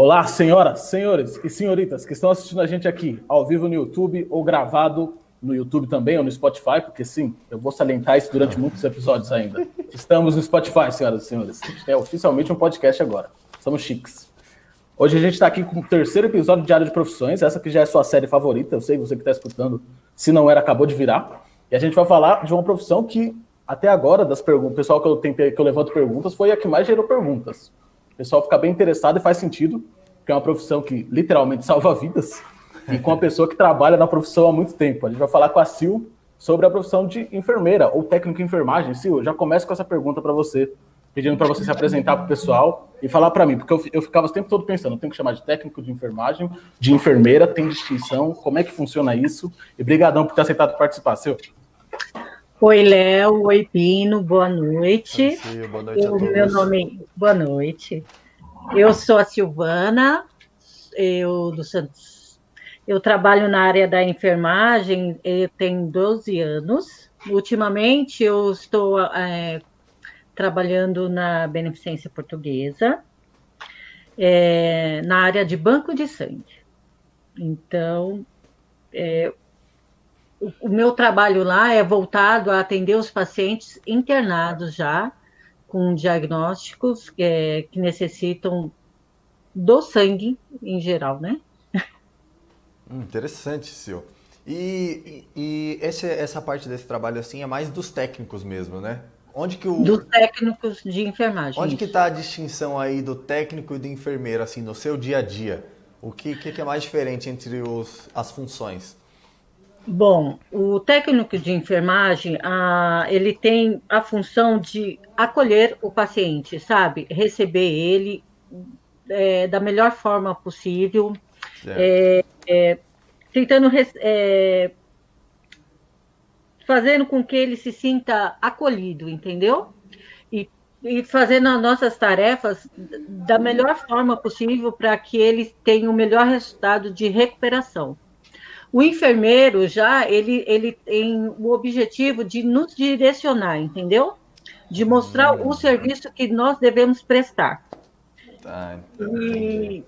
Olá, senhoras, senhores e senhoritas que estão assistindo a gente aqui ao vivo no YouTube ou gravado no YouTube também ou no Spotify, porque sim, eu vou salientar isso durante muitos episódios ainda. Estamos no Spotify, senhoras e senhores. É oficialmente um podcast agora. Somos chiques. Hoje a gente está aqui com o terceiro episódio de Área de Profissões, essa que já é sua série favorita, eu sei você que está escutando, se não era, acabou de virar. E a gente vai falar de uma profissão que, até agora, das perguntas, o pessoal que eu, que eu levanto perguntas, foi a que mais gerou perguntas. O pessoal fica bem interessado e faz sentido, porque é uma profissão que literalmente salva vidas, e com uma pessoa que trabalha na profissão há muito tempo. A gente vai falar com a Sil sobre a profissão de enfermeira ou técnico em enfermagem. Sil, já começo com essa pergunta para você, pedindo para você se apresentar para o pessoal e falar para mim, porque eu, eu ficava o tempo todo pensando, eu tenho que chamar de técnico de enfermagem, de enfermeira, tem distinção, como é que funciona isso? E brigadão por ter aceitado participar, Sil. Oi, Léo. Oi, Pino. Boa noite. Sim, boa noite eu, meu nome. Boa noite. Eu sou a Silvana, eu do Santos. Eu trabalho na área da enfermagem, eu tenho 12 anos. Ultimamente, eu estou é, trabalhando na Beneficência Portuguesa, é, na área de banco de sangue. Então, é, o, o meu trabalho lá é voltado a atender os pacientes internados já, com diagnósticos é, que necessitam do sangue em geral, né? Hum, interessante, Sil. E, e, esse, essa parte desse trabalho assim é mais dos técnicos mesmo, né? Onde que o dos técnicos de enfermagem. Onde que está a distinção aí do técnico e do enfermeiro assim no seu dia a dia? O que, que é mais diferente entre os, as funções? Bom, o técnico de enfermagem, ah, ele tem a função de acolher o paciente, sabe? Receber ele é, da melhor forma possível, é, é, tentando é, fazendo com que ele se sinta acolhido, entendeu? E, e fazendo as nossas tarefas da melhor forma possível para que ele tenha o melhor resultado de recuperação. O enfermeiro já ele, ele tem o objetivo de nos direcionar, entendeu? De mostrar hum. o serviço que nós devemos prestar. Tá, e,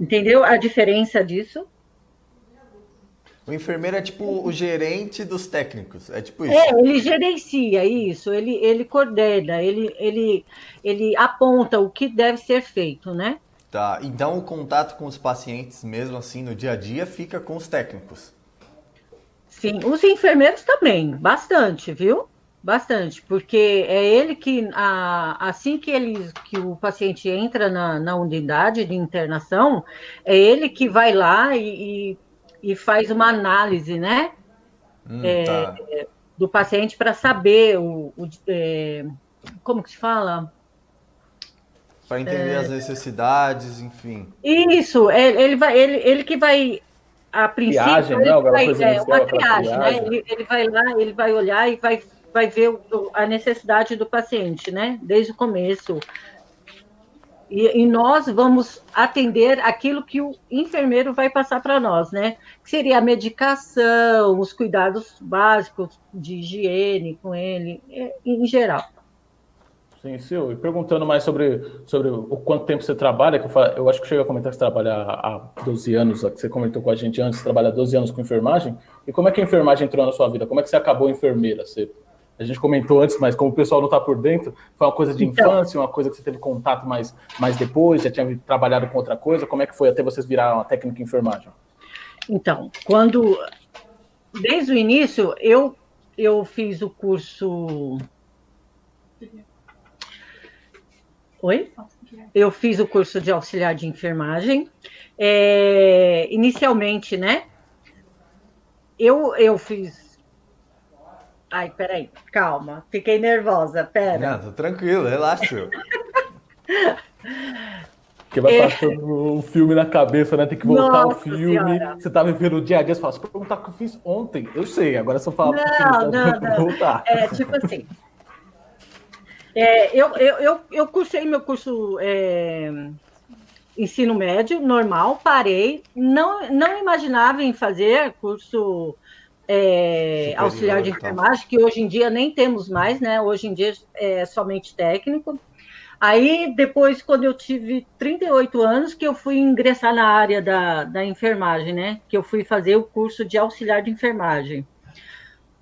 entendeu a diferença disso? O enfermeiro é tipo o gerente dos técnicos, é tipo isso. É, ele gerencia isso, ele, ele coordena, ele, ele, ele aponta o que deve ser feito, né? Tá, então o contato com os pacientes, mesmo assim, no dia a dia, fica com os técnicos. Sim, os enfermeiros também, bastante, viu? Bastante, porque é ele que, a, assim que, ele, que o paciente entra na, na unidade de internação, é ele que vai lá e, e, e faz uma análise, né? Hum, é, tá. Do paciente para saber o, o é, como que se fala? Para entender é... as necessidades, enfim. Isso, ele, ele, vai, ele, ele que vai, a princípio, triagem, ele não, vai, é, uma triagem, né? Ele, ele, vai lá, ele vai olhar e vai, vai ver o, a necessidade do paciente, né? Desde o começo. E, e, nós vamos atender aquilo que o enfermeiro vai passar para nós, né? Que seria a medicação, os cuidados básicos de higiene com ele, é, em geral. Sim, Sil, e perguntando mais sobre, sobre o quanto tempo você trabalha, que eu, falo, eu acho que chega a comentar que você trabalha há 12 anos, que você comentou com a gente antes, você trabalha há 12 anos com enfermagem, e como é que a enfermagem entrou na sua vida? Como é que você acabou enfermeira? Você, a gente comentou antes, mas como o pessoal não está por dentro, foi uma coisa de então, infância, uma coisa que você teve contato mais, mais depois, já tinha trabalhado com outra coisa, como é que foi até vocês virar uma técnica em enfermagem? Então, quando, desde o início, eu, eu fiz o curso Oi? Eu fiz o curso de auxiliar de enfermagem. É, inicialmente, né? Eu, eu fiz. Ai, peraí, calma, fiquei nervosa, pera. Não, tô tranquilo, relaxa. Porque vai é... passando um filme na cabeça, né? Tem que voltar Nossa o filme. Senhora. Você tá vivendo o dia a dia, você fala, se perguntar o que eu fiz ontem, eu sei, agora eu falar não, não, não. voltar. É, tipo assim, é, eu, eu, eu, eu cursei meu curso é, ensino médio, normal, parei, não, não imaginava em fazer curso é, auxiliar de enfermagem, que hoje em dia nem temos mais, né? Hoje em dia é somente técnico. Aí, depois, quando eu tive 38 anos, que eu fui ingressar na área da, da enfermagem, né? Que eu fui fazer o curso de auxiliar de enfermagem.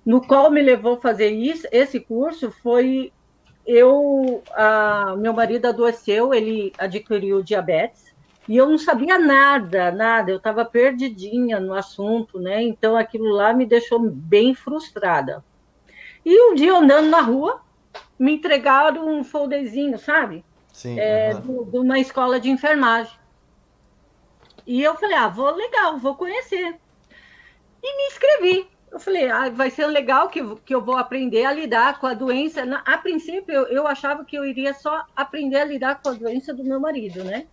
No qual me levou a fazer isso, esse curso foi eu, a, meu marido adoeceu, ele adquiriu diabetes, e eu não sabia nada, nada, eu estava perdidinha no assunto, né? Então aquilo lá me deixou bem frustrada. E um dia andando na rua, me entregaram um folderzinho, sabe? Sim. É, uhum. de uma escola de enfermagem. E eu falei, ah, vou legal, vou conhecer. E me inscrevi. Eu falei, ah, vai ser legal que, que eu vou aprender a lidar com a doença. Na, a princípio, eu, eu achava que eu iria só aprender a lidar com a doença do meu marido, né?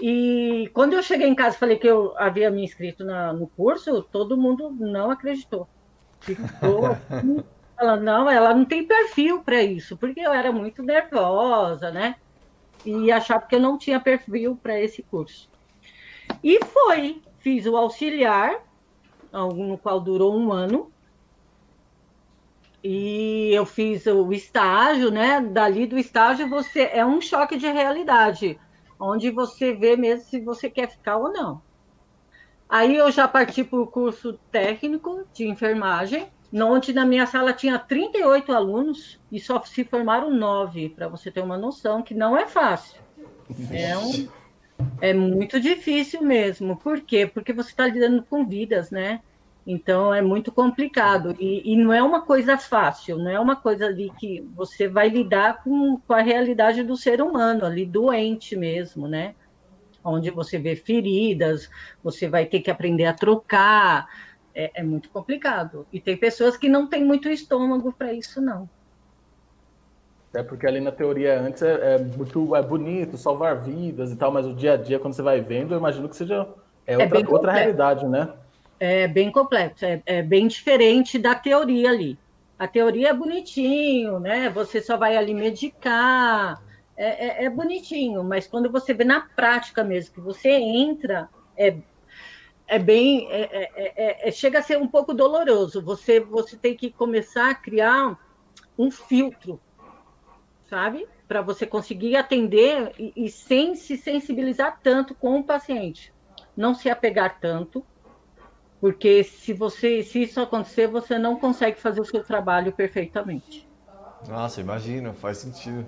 E quando eu cheguei em casa falei que eu havia me inscrito na, no curso, todo mundo não acreditou. Ficou falando, não, ela não tem perfil para isso, porque eu era muito nervosa, né? E achava que eu não tinha perfil para esse curso. E foi, fiz o auxiliar, no qual durou um ano. E eu fiz o estágio, né? Dali do estágio você é um choque de realidade, onde você vê mesmo se você quer ficar ou não. Aí eu já parti para o curso técnico de enfermagem, onde na minha sala tinha 38 alunos e só se formaram nove, para você ter uma noção que não é fácil. É, um, é muito difícil mesmo. Por quê? Porque você está lidando com vidas, né? Então é muito complicado. E, e, não é uma coisa fácil, não é uma coisa ali que você vai lidar com, com a realidade do ser humano, ali doente mesmo, né? Onde você vê feridas, você vai ter que aprender a trocar é, é muito complicado. E tem pessoas que não têm muito estômago para isso, não. É porque ali na teoria antes é, é, muito é bonito, salvar vidas e tal, mas o dia a dia, quando você vai vendo, eu imagino que seja é, é outra, é outra realidade, né? É bem complexo, é, é, bem diferente da teoria ali. A teoria é bonitinho, né? Você só vai ali medicar, é, é, é bonitinho, mas quando você vê na prática mesmo, que você entra, é, é bem. É, é, é, é, chega a ser um pouco doloroso. Você, você tem que começar a criar um filtro, sabe? Para você conseguir atender e, e, sem se sensibilizar tanto com o paciente. Não se apegar tanto, porque se você se isso acontecer, você não consegue fazer o seu trabalho perfeitamente. Nossa, imagina, faz sentido.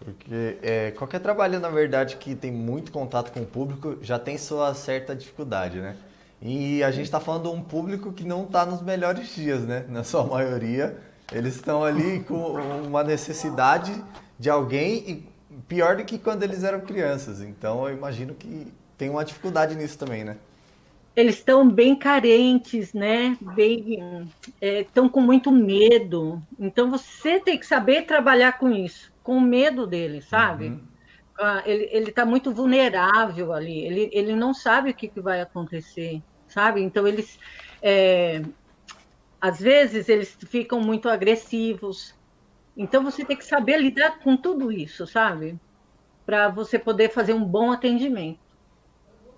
Porque é, qualquer trabalho, na verdade, que tem muito contato com o público já tem sua certa dificuldade, né? E a gente está falando de um público que não está nos melhores dias, né? Na sua maioria, eles estão ali com uma necessidade de alguém e pior do que quando eles eram crianças. Então, eu imagino que tem uma dificuldade nisso também, né? Eles estão bem carentes, né? Bem, estão é, com muito medo. Então, você tem que saber trabalhar com isso com medo dele, sabe? Uhum. Ah, ele está muito vulnerável ali, ele, ele não sabe o que, que vai acontecer, sabe? Então, eles, é, às vezes, eles ficam muito agressivos. Então, você tem que saber lidar com tudo isso, sabe? Para você poder fazer um bom atendimento.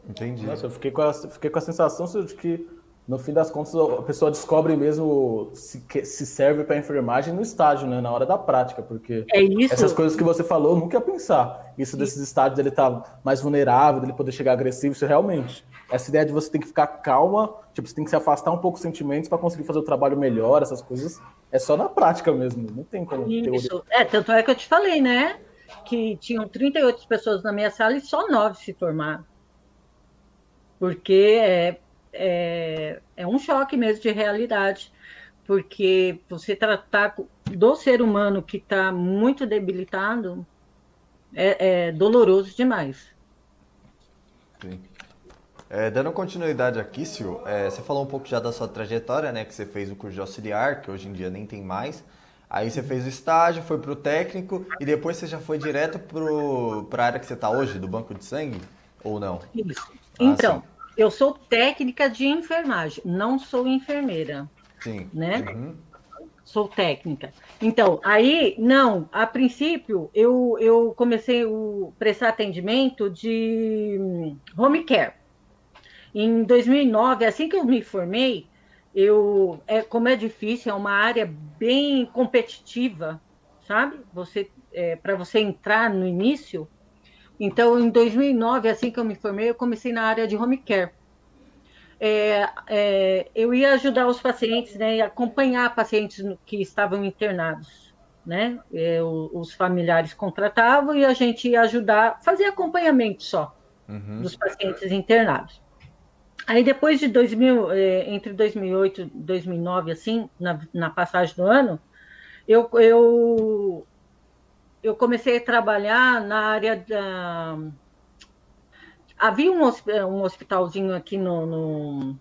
Entendi. Nossa, eu fiquei com a, fiquei com a sensação de que no fim das contas, a pessoa descobre mesmo se, se serve para enfermagem no estágio, né? Na hora da prática, porque é essas coisas que você falou, eu nunca ia pensar. Isso desses estágios dele estar tá mais vulnerável, dele poder chegar agressivo, isso realmente. Essa ideia de você ter que ficar calma, tipo, você tem que se afastar um pouco dos sentimentos para conseguir fazer o trabalho melhor, essas coisas, é só na prática mesmo, não tem como Isso. É, tanto é que eu te falei, né? Que tinham 38 pessoas na minha sala e só nove se formaram. Porque é, é, é um choque mesmo de realidade, porque você tratar do ser humano que está muito debilitado é, é, doloroso demais. Sim. É, dando continuidade aqui, Sil, é, você falou um pouco já da sua trajetória, né? Que você fez o curso de auxiliar, que hoje em dia nem tem mais. Aí você fez o estágio, foi para o técnico e depois você já foi direto para a área que você está hoje, do banco de sangue? Ou não? Isso. Ah, então, sim. Eu sou técnica de enfermagem, não sou enfermeira. Sim. Né? Uhum. Sou técnica. Então, aí, não, a princípio, eu, eu comecei a prestar atendimento de home care. Em 2009, assim que eu me formei, eu, é, como é difícil, é uma área bem competitiva, sabe? Você é, para você entrar no início. Então, em 2009, assim que eu me formei, eu comecei na área de home care. É, é, eu ia ajudar os pacientes, né, acompanhar pacientes que estavam internados, né? Eu, os familiares contratavam e a gente ia ajudar, fazer acompanhamento só uhum. dos pacientes internados. Aí depois de 2000, é, entre 2008 e 2009, assim, na, na passagem do ano, eu, eu, eu comecei a trabalhar na área da. Havia um, um hospitalzinho aqui no, no,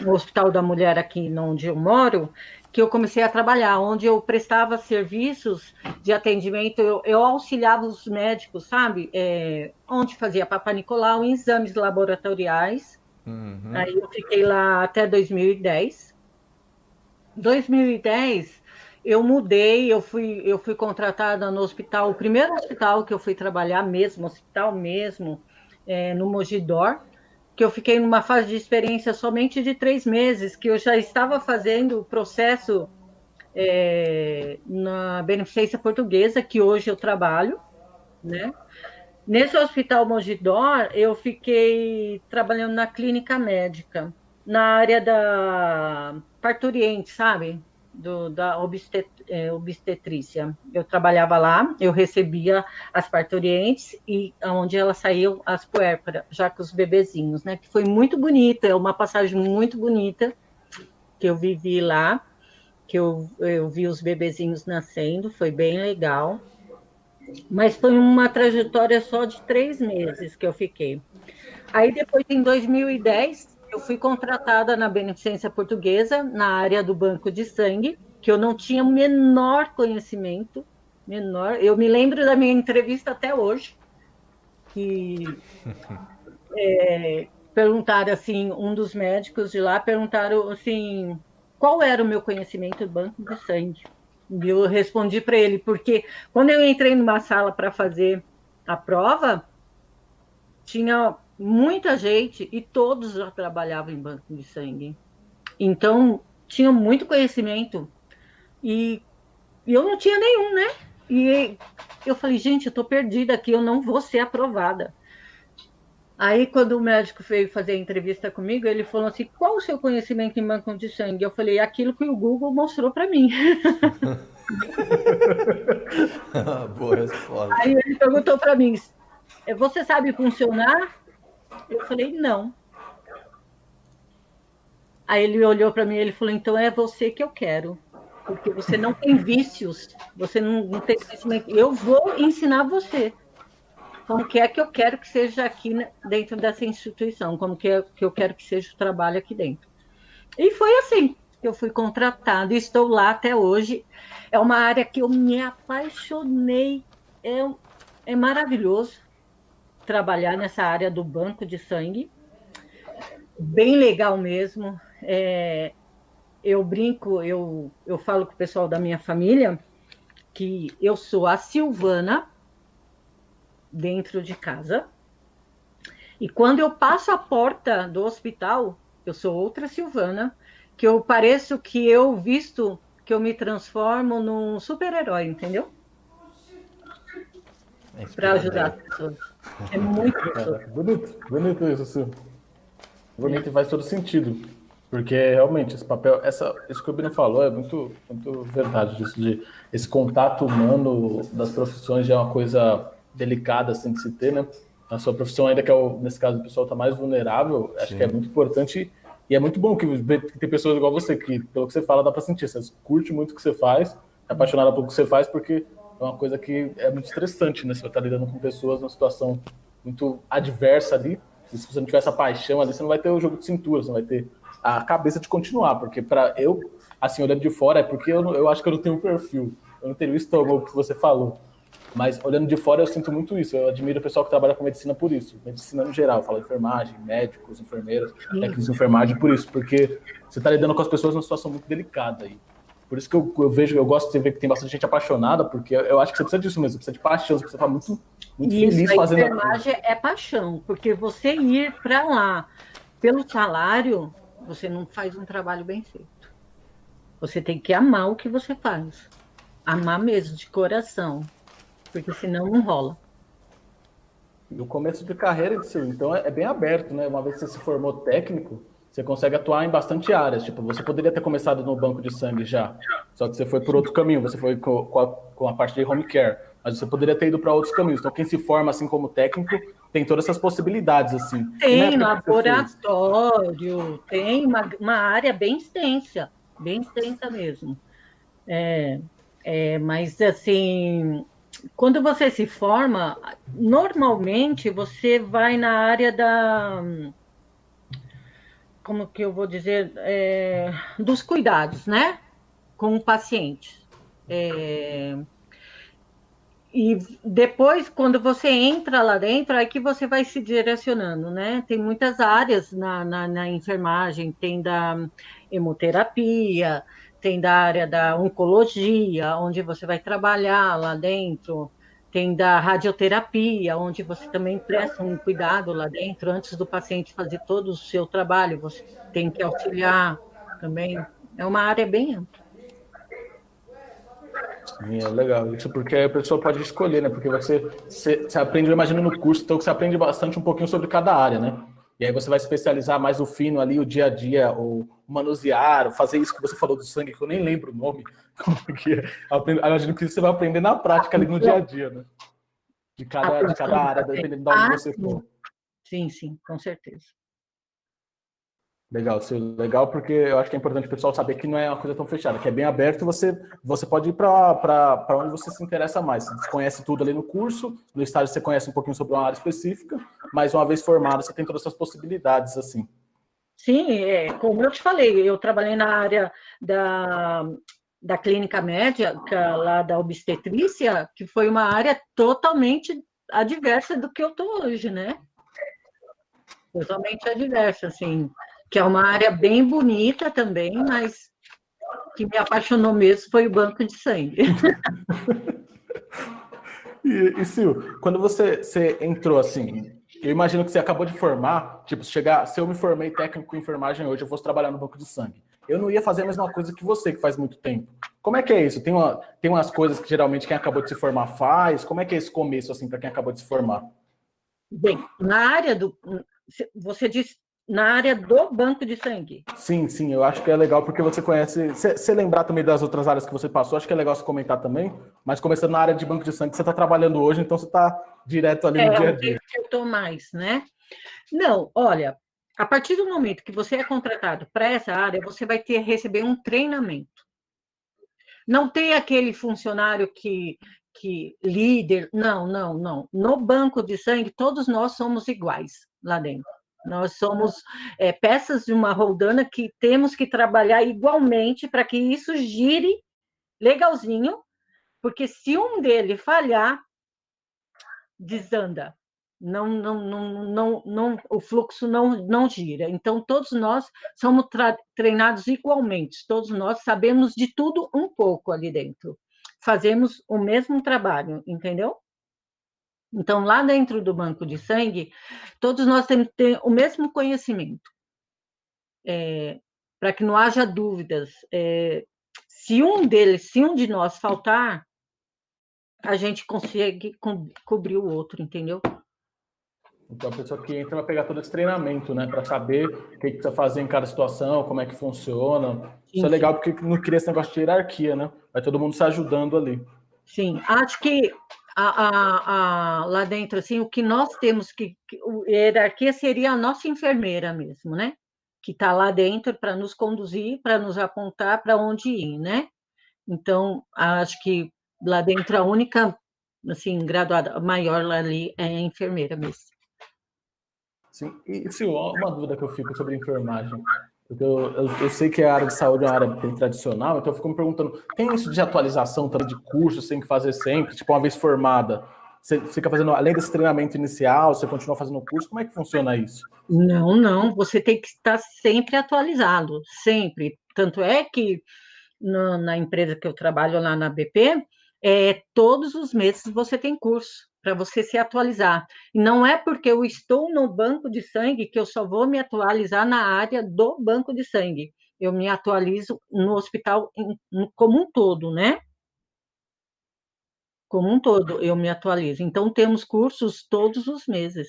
no Hospital da Mulher, aqui onde eu moro, que eu comecei a trabalhar, onde eu prestava serviços de atendimento, eu, eu auxiliava os médicos, sabe? É, onde fazia Papa Nicolau, exames laboratoriais. Uhum. Aí eu fiquei lá até 2010. 2010, eu mudei, eu fui, eu fui contratada no hospital, o primeiro hospital que eu fui trabalhar mesmo, hospital mesmo, é, no Mogidor, que eu fiquei numa fase de experiência somente de três meses, que eu já estava fazendo o processo é, na Beneficência Portuguesa, que hoje eu trabalho, né? Nesse hospital Mogidor, eu fiquei trabalhando na clínica médica, na área da parturiente, sabe? Do, da obstet, é, obstetrícia. Eu trabalhava lá, eu recebia as parturientes e onde elas saíam as puérperas, já com os bebezinhos, né? Que foi muito bonita, é uma passagem muito bonita que eu vivi lá, que eu, eu vi os bebezinhos nascendo, foi bem legal. Mas foi uma trajetória só de três meses que eu fiquei. Aí depois, em 2010, eu fui contratada na Beneficência Portuguesa, na área do banco de sangue, que eu não tinha o menor conhecimento, menor. Eu me lembro da minha entrevista até hoje, que é, perguntaram assim, um dos médicos de lá perguntaram assim, qual era o meu conhecimento do banco de sangue. E eu respondi para ele, porque quando eu entrei numa sala para fazer a prova, tinha muita gente e todos já trabalhavam em banco de sangue. Então, tinham muito conhecimento e, e eu não tinha nenhum, né? E eu falei, gente, eu tô perdida aqui, eu não vou ser aprovada. Aí, quando o médico veio fazer a entrevista comigo, ele falou assim: qual o seu conhecimento em banco de sangue? Eu falei: aquilo que o Google mostrou para mim. Boa resposta. Aí ele perguntou para mim: você sabe funcionar? Eu falei, não. Aí ele olhou para mim e falou, então é você que eu quero. Porque você não tem vícios, você não, não tem conhecimento. Eu vou ensinar você como que é que eu quero que seja aqui dentro dessa instituição, como que, é, que eu quero que seja o trabalho aqui dentro. E foi assim que eu fui contratada, estou lá até hoje. É uma área que eu me apaixonei, é, é maravilhoso trabalhar nessa área do banco de sangue. Bem legal mesmo. É, eu brinco, eu, eu falo com o pessoal da minha família que eu sou a Silvana dentro de casa. E quando eu passo a porta do hospital, eu sou outra Silvana, que eu pareço que eu visto que eu me transformo num super-herói, entendeu? É Para ajudar as pessoas. É muito é, bonito, bonito isso, assim. Bonito e faz todo sentido. Porque realmente esse papel, essa, isso que o Bino falou é muito, muito verdade, isso de esse contato humano das profissões já é uma coisa delicada assim de se ter, né? A sua profissão ainda que é o, nesse caso o pessoal está mais vulnerável, acho Sim. que é muito importante e é muito bom que, que tem pessoas igual você que pelo que você fala dá para sentir, você curte muito o que você faz, é apaixonada pelo que você faz porque é uma coisa que é muito estressante, né? Você vai estar lidando com pessoas numa situação muito adversa ali. E se você não tiver essa paixão ali, você não vai ter o jogo de cintura, você não vai ter a cabeça de continuar. Porque para eu, assim, olhando de fora, é porque eu, eu acho que eu não tenho um perfil, eu não tenho o estômago que você falou. Mas olhando de fora, eu sinto muito isso. Eu admiro o pessoal que trabalha com medicina por isso. Medicina no geral, fala enfermagem, médicos, enfermeiras, técnicos de enfermagem por isso. Porque você está lidando com as pessoas numa situação muito delicada. E por isso que eu, eu, vejo, eu gosto de ver que tem bastante gente apaixonada, porque eu acho que você precisa disso mesmo, você precisa de paixão, você precisa estar muito, muito isso, feliz fazendo a enfermagem é paixão, porque você ir para lá pelo salário, você não faz um trabalho bem feito. Você tem que amar o que você faz. Amar mesmo, de coração. Porque senão não rola. E o começo de carreira, então, é bem aberto, né? Uma vez que você se formou técnico, você consegue atuar em bastante áreas. Tipo, você poderia ter começado no banco de sangue já, só que você foi por outro caminho, você foi com a, com a parte de home care, mas você poderia ter ido para outros caminhos. Então, quem se forma assim como técnico tem todas essas possibilidades assim. Tem laboratório, tem uma, uma área bem extensa, bem extensa mesmo. É, é, mas assim, quando você se forma, normalmente você vai na área da como que eu vou dizer, é, dos cuidados, né, com o paciente. É, e depois, quando você entra lá dentro, é que você vai se direcionando, né? Tem muitas áreas na, na, na enfermagem, tem da hemoterapia, tem da área da oncologia, onde você vai trabalhar lá dentro, tem da radioterapia, onde você também presta um cuidado lá dentro, antes do paciente fazer todo o seu trabalho, você tem que auxiliar também. É uma área bem ampla. Sim, é legal. Isso porque a pessoa pode escolher, né? Porque você, você, você aprende, eu imagino, no curso, então você aprende bastante um pouquinho sobre cada área, né? E aí você vai especializar mais o fino ali, o dia a dia, o manusear, o fazer isso que você falou do sangue, que eu nem lembro o nome. Porque imagino que você vai aprender na prática ali no dia a dia, né? De cada, de cada área, dependendo de onde você for. Sim, sim, com certeza. Legal, legal porque eu acho que é importante o pessoal saber que não é uma coisa tão fechada, que é bem aberto você, você pode ir para onde você se interessa mais. Você conhece tudo ali no curso, no estágio você conhece um pouquinho sobre uma área específica, mas uma vez formado você tem todas essas possibilidades, assim. Sim, é, como eu te falei, eu trabalhei na área da, da clínica médica, lá da obstetrícia, que foi uma área totalmente adversa do que eu estou hoje, né? Totalmente adversa, assim que é uma área bem bonita também, mas que me apaixonou mesmo foi o banco de sangue. e, e Sil, quando você, você entrou assim, eu imagino que você acabou de formar, tipo, chegar, se eu me formei técnico em enfermagem hoje, eu fosse trabalhar no banco de sangue. Eu não ia fazer a mesma coisa que você, que faz muito tempo. Como é que é isso? Tem, uma, tem umas coisas que geralmente quem acabou de se formar faz? Como é que é esse começo, assim, para quem acabou de se formar? Bem, na área do. Você disse na área do banco de sangue. Sim, sim, eu acho que é legal porque você conhece. Você lembrar também das outras áreas que você passou, acho que é legal você comentar também. Mas começando na área de banco de sangue, você está trabalhando hoje, então você está direto ali é, no dia a dia. Eu estou mais, né? Não, olha, a partir do momento que você é contratado para essa área, você vai ter receber um treinamento. Não tem aquele funcionário que, que líder, não, não, não. No banco de sangue, todos nós somos iguais lá dentro. Nós somos é, peças de uma roldana que temos que trabalhar igualmente para que isso gire legalzinho, porque se um dele falhar, desanda. Não, não, não, não, não, o fluxo não, não gira. Então, todos nós somos treinados igualmente, todos nós sabemos de tudo um pouco ali dentro. Fazemos o mesmo trabalho, entendeu? Então, lá dentro do banco de sangue, todos nós temos que ter o mesmo conhecimento, é, para que não haja dúvidas. É, se um deles, se um de nós faltar, a gente consegue co cobrir o outro, entendeu? Então, a pessoa que entra vai pegar todo esse treinamento, né, para saber o que, que precisa fazer em cada situação, como é que funciona. Sim, Isso é legal porque não cria esse negócio de hierarquia, né? Vai todo mundo se ajudando ali. Sim, acho que a, a, lá dentro, assim, o que nós temos que, que a hierarquia seria a nossa enfermeira mesmo, né? Que está lá dentro para nos conduzir, para nos apontar para onde ir, né? Então, acho que lá dentro a única, assim, graduada maior lá ali é a enfermeira mesmo. Sim, e Sil, uma dúvida que eu fico sobre enfermagem. Porque eu, eu, eu, sei que a área de saúde é uma área bem tradicional, então eu fico me perguntando, tem isso de atualização também de cursos, tem que fazer sempre, tipo, uma vez formada, você fica fazendo, além desse treinamento inicial, você continua fazendo curso, como é que funciona isso? Não, não, você tem que estar sempre atualizado, sempre. Tanto é que na, na empresa que eu trabalho lá na BP, é, todos os meses você tem curso para você se atualizar. E não é porque eu estou no banco de sangue que eu só vou me atualizar na área do banco de sangue. Eu me atualizo no hospital como um todo, né? como um todo, eu me atualizo. Então, temos cursos todos os meses.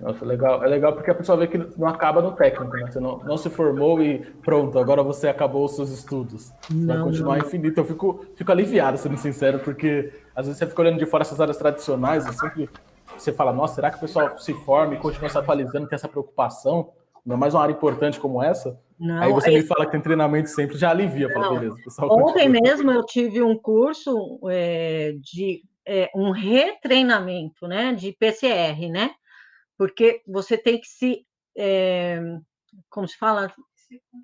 Nossa, legal. É legal porque a pessoa vê que não acaba no técnico, né? Você não, não se formou e pronto, agora você acabou os seus estudos. Você não, vai continuar não. infinito. Eu fico, fico aliviado, sendo sincero, porque às vezes você fica olhando de fora essas áreas tradicionais e sempre você fala, nossa, será que o pessoal se forma e continua se atualizando, tem essa preocupação? Não é mais uma área importante como essa? Não, Aí você é... me fala que tem treinamento sempre, já alivia. Fala, beleza, Ontem continua. mesmo eu tive um curso é, de é, um retreinamento né, de PCR, né? Porque você tem que se, é, como se fala,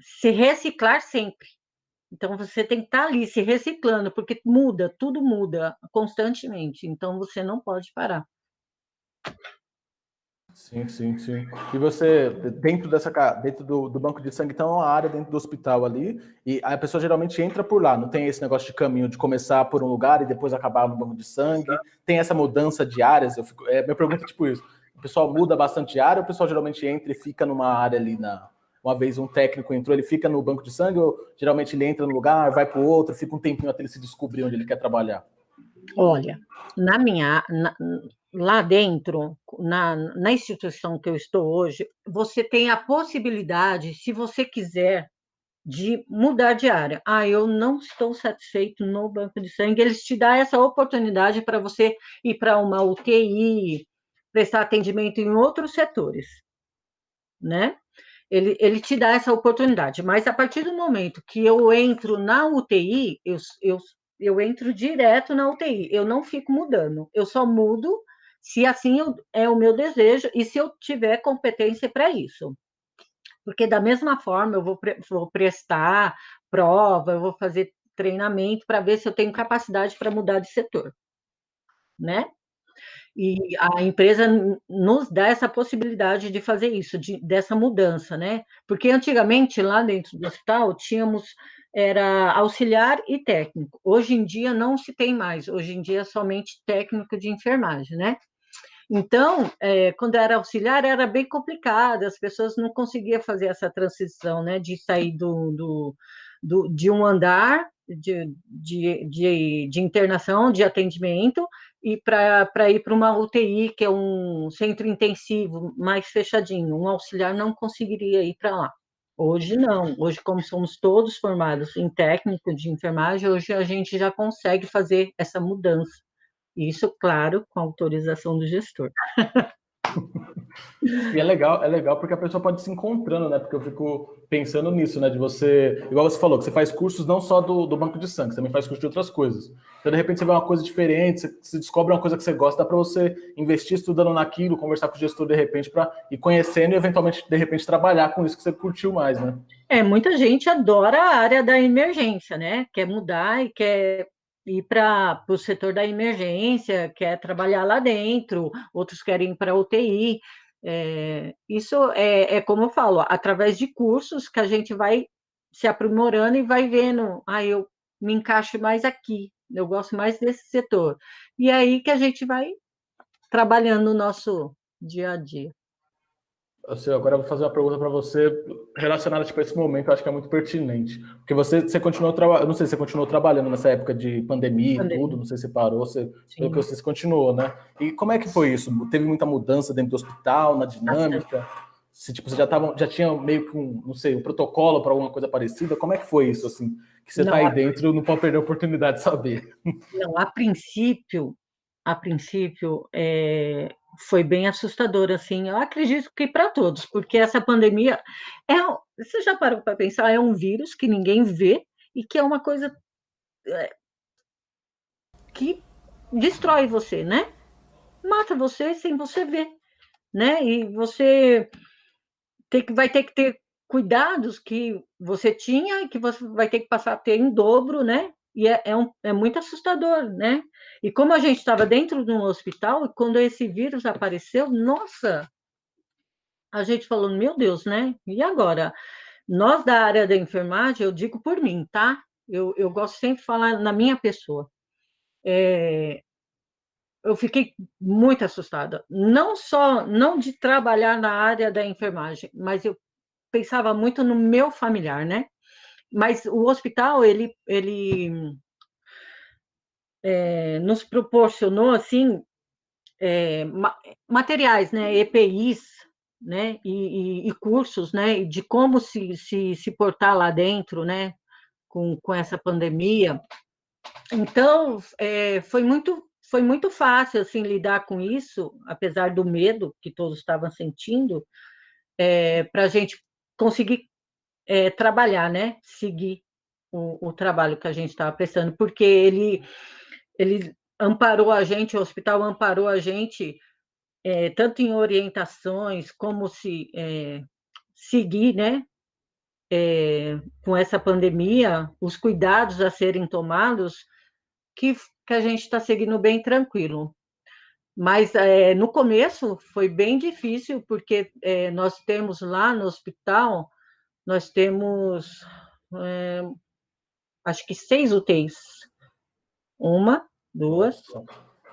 se reciclar sempre. Então você tem que estar ali se reciclando, porque muda, tudo muda constantemente. Então você não pode parar. Sim, sim, sim. E você, dentro dessa dentro do, do, banco de sangue, então é uma área dentro do hospital ali, e a pessoa geralmente entra por lá, não tem esse negócio de caminho de começar por um lugar e depois acabar no banco de sangue, tem essa mudança de áreas. Eu fico, é, minha pergunta é tipo isso: pessoal muda bastante de área, o pessoal geralmente entra e fica numa área ali na. Uma vez um técnico entrou, ele fica no banco de sangue, ou geralmente ele entra no lugar, vai para o outro, fica um tempinho até ele se descobrir onde ele quer trabalhar? Olha, na minha, na, lá dentro, na, na instituição que eu estou hoje, você tem a possibilidade, se você quiser, de mudar de área. Ah, eu não estou satisfeito no banco de sangue. Eles te dão essa oportunidade para você ir para uma UTI, prestar atendimento em outros setores, né? Ele, ele te dá essa oportunidade, mas a partir do momento que eu entro na UTI, eu, eu, eu entro direto na UTI, eu não fico mudando, eu só mudo se assim eu, é o meu desejo e se eu tiver competência para isso. Porque da mesma forma eu vou, vou prestar prova, eu vou fazer treinamento para ver se eu tenho capacidade para mudar de setor, né? E a empresa nos dá essa possibilidade de fazer isso, de, dessa mudança, né? Porque antigamente, lá dentro do hospital, tínhamos era auxiliar e técnico. Hoje em dia não se tem mais, hoje em dia é somente técnico de enfermagem, né? Então, é, quando era auxiliar, era bem complicado, as pessoas não conseguiam fazer essa transição, né? De sair do, do, do de um andar de, de, de, de internação, de atendimento, e para ir para uma UTI, que é um centro intensivo mais fechadinho. Um auxiliar não conseguiria ir para lá. Hoje não. Hoje, como somos todos formados em técnico de enfermagem, hoje a gente já consegue fazer essa mudança. Isso, claro, com autorização do gestor. E é legal, é legal porque a pessoa pode se encontrando, né? Porque eu fico pensando nisso, né? De você, igual você falou, que você faz cursos não só do, do banco de sangue, você também faz cursos de outras coisas. Então, de repente, você vê uma coisa diferente, você, você descobre uma coisa que você gosta, dá para você investir estudando naquilo, conversar com o gestor de repente para ir conhecendo e eventualmente, de repente, trabalhar com isso que você curtiu mais, né? É, muita gente adora a área da emergência, né? Quer mudar e quer ir para o setor da emergência, quer trabalhar lá dentro, outros querem ir para UTI. É, isso é, é, como eu falo, através de cursos que a gente vai se aprimorando e vai vendo, ah, eu me encaixo mais aqui, eu gosto mais desse setor. E é aí que a gente vai trabalhando o nosso dia a dia. Assim, agora eu vou fazer uma pergunta para você relacionada tipo, a esse momento, eu acho que é muito pertinente. Porque você, você continuou trabalhando, não sei se você continuou trabalhando nessa época de pandemia, e tudo, não sei se parou, você, pelo que você continuou, né? E como é que foi isso? Teve muita mudança dentro do hospital, na dinâmica? Se tipo, você já, tava, já tinha meio que um, não sei, um protocolo para alguma coisa parecida? Como é que foi isso, assim? Que você está aí dentro, não pode perder a oportunidade de saber. Não, a princípio, a princípio, é, foi bem assustador, assim. Eu acredito que para todos, porque essa pandemia é. Você já parou para pensar? É um vírus que ninguém vê e que é uma coisa é, que destrói você, né? Mata você sem você ver, né? E você que, vai ter que ter cuidados que você tinha e que você vai ter que passar a ter em dobro, né? E é, é, um, é muito assustador, né? E como a gente estava dentro de um hospital, quando esse vírus apareceu, nossa, a gente falou, meu Deus, né? E agora? Nós da área da enfermagem, eu digo por mim, tá? Eu, eu gosto sempre de falar na minha pessoa. É, eu fiquei muito assustada. Não só, não de trabalhar na área da enfermagem, mas eu pensava muito no meu familiar, né? Mas o hospital, ele, ele é, nos proporcionou assim é, ma materiais, né, EPIs, né, e, e, e, cursos, né, de como se, se, se portar lá dentro, né, com, com essa pandemia. Então, é, foi muito foi muito fácil assim lidar com isso, apesar do medo que todos estavam sentindo, é, para a gente conseguir é, trabalhar, né? Seguir o, o trabalho que a gente estava prestando, porque ele ele amparou a gente, o hospital amparou a gente é, tanto em orientações como se é, seguir, né? Com essa pandemia, os cuidados a serem tomados, que, que a gente está seguindo bem tranquilo. Mas é, no começo foi bem difícil, porque é, nós temos lá no hospital, nós temos é, acho que seis UTIs. Uma, duas,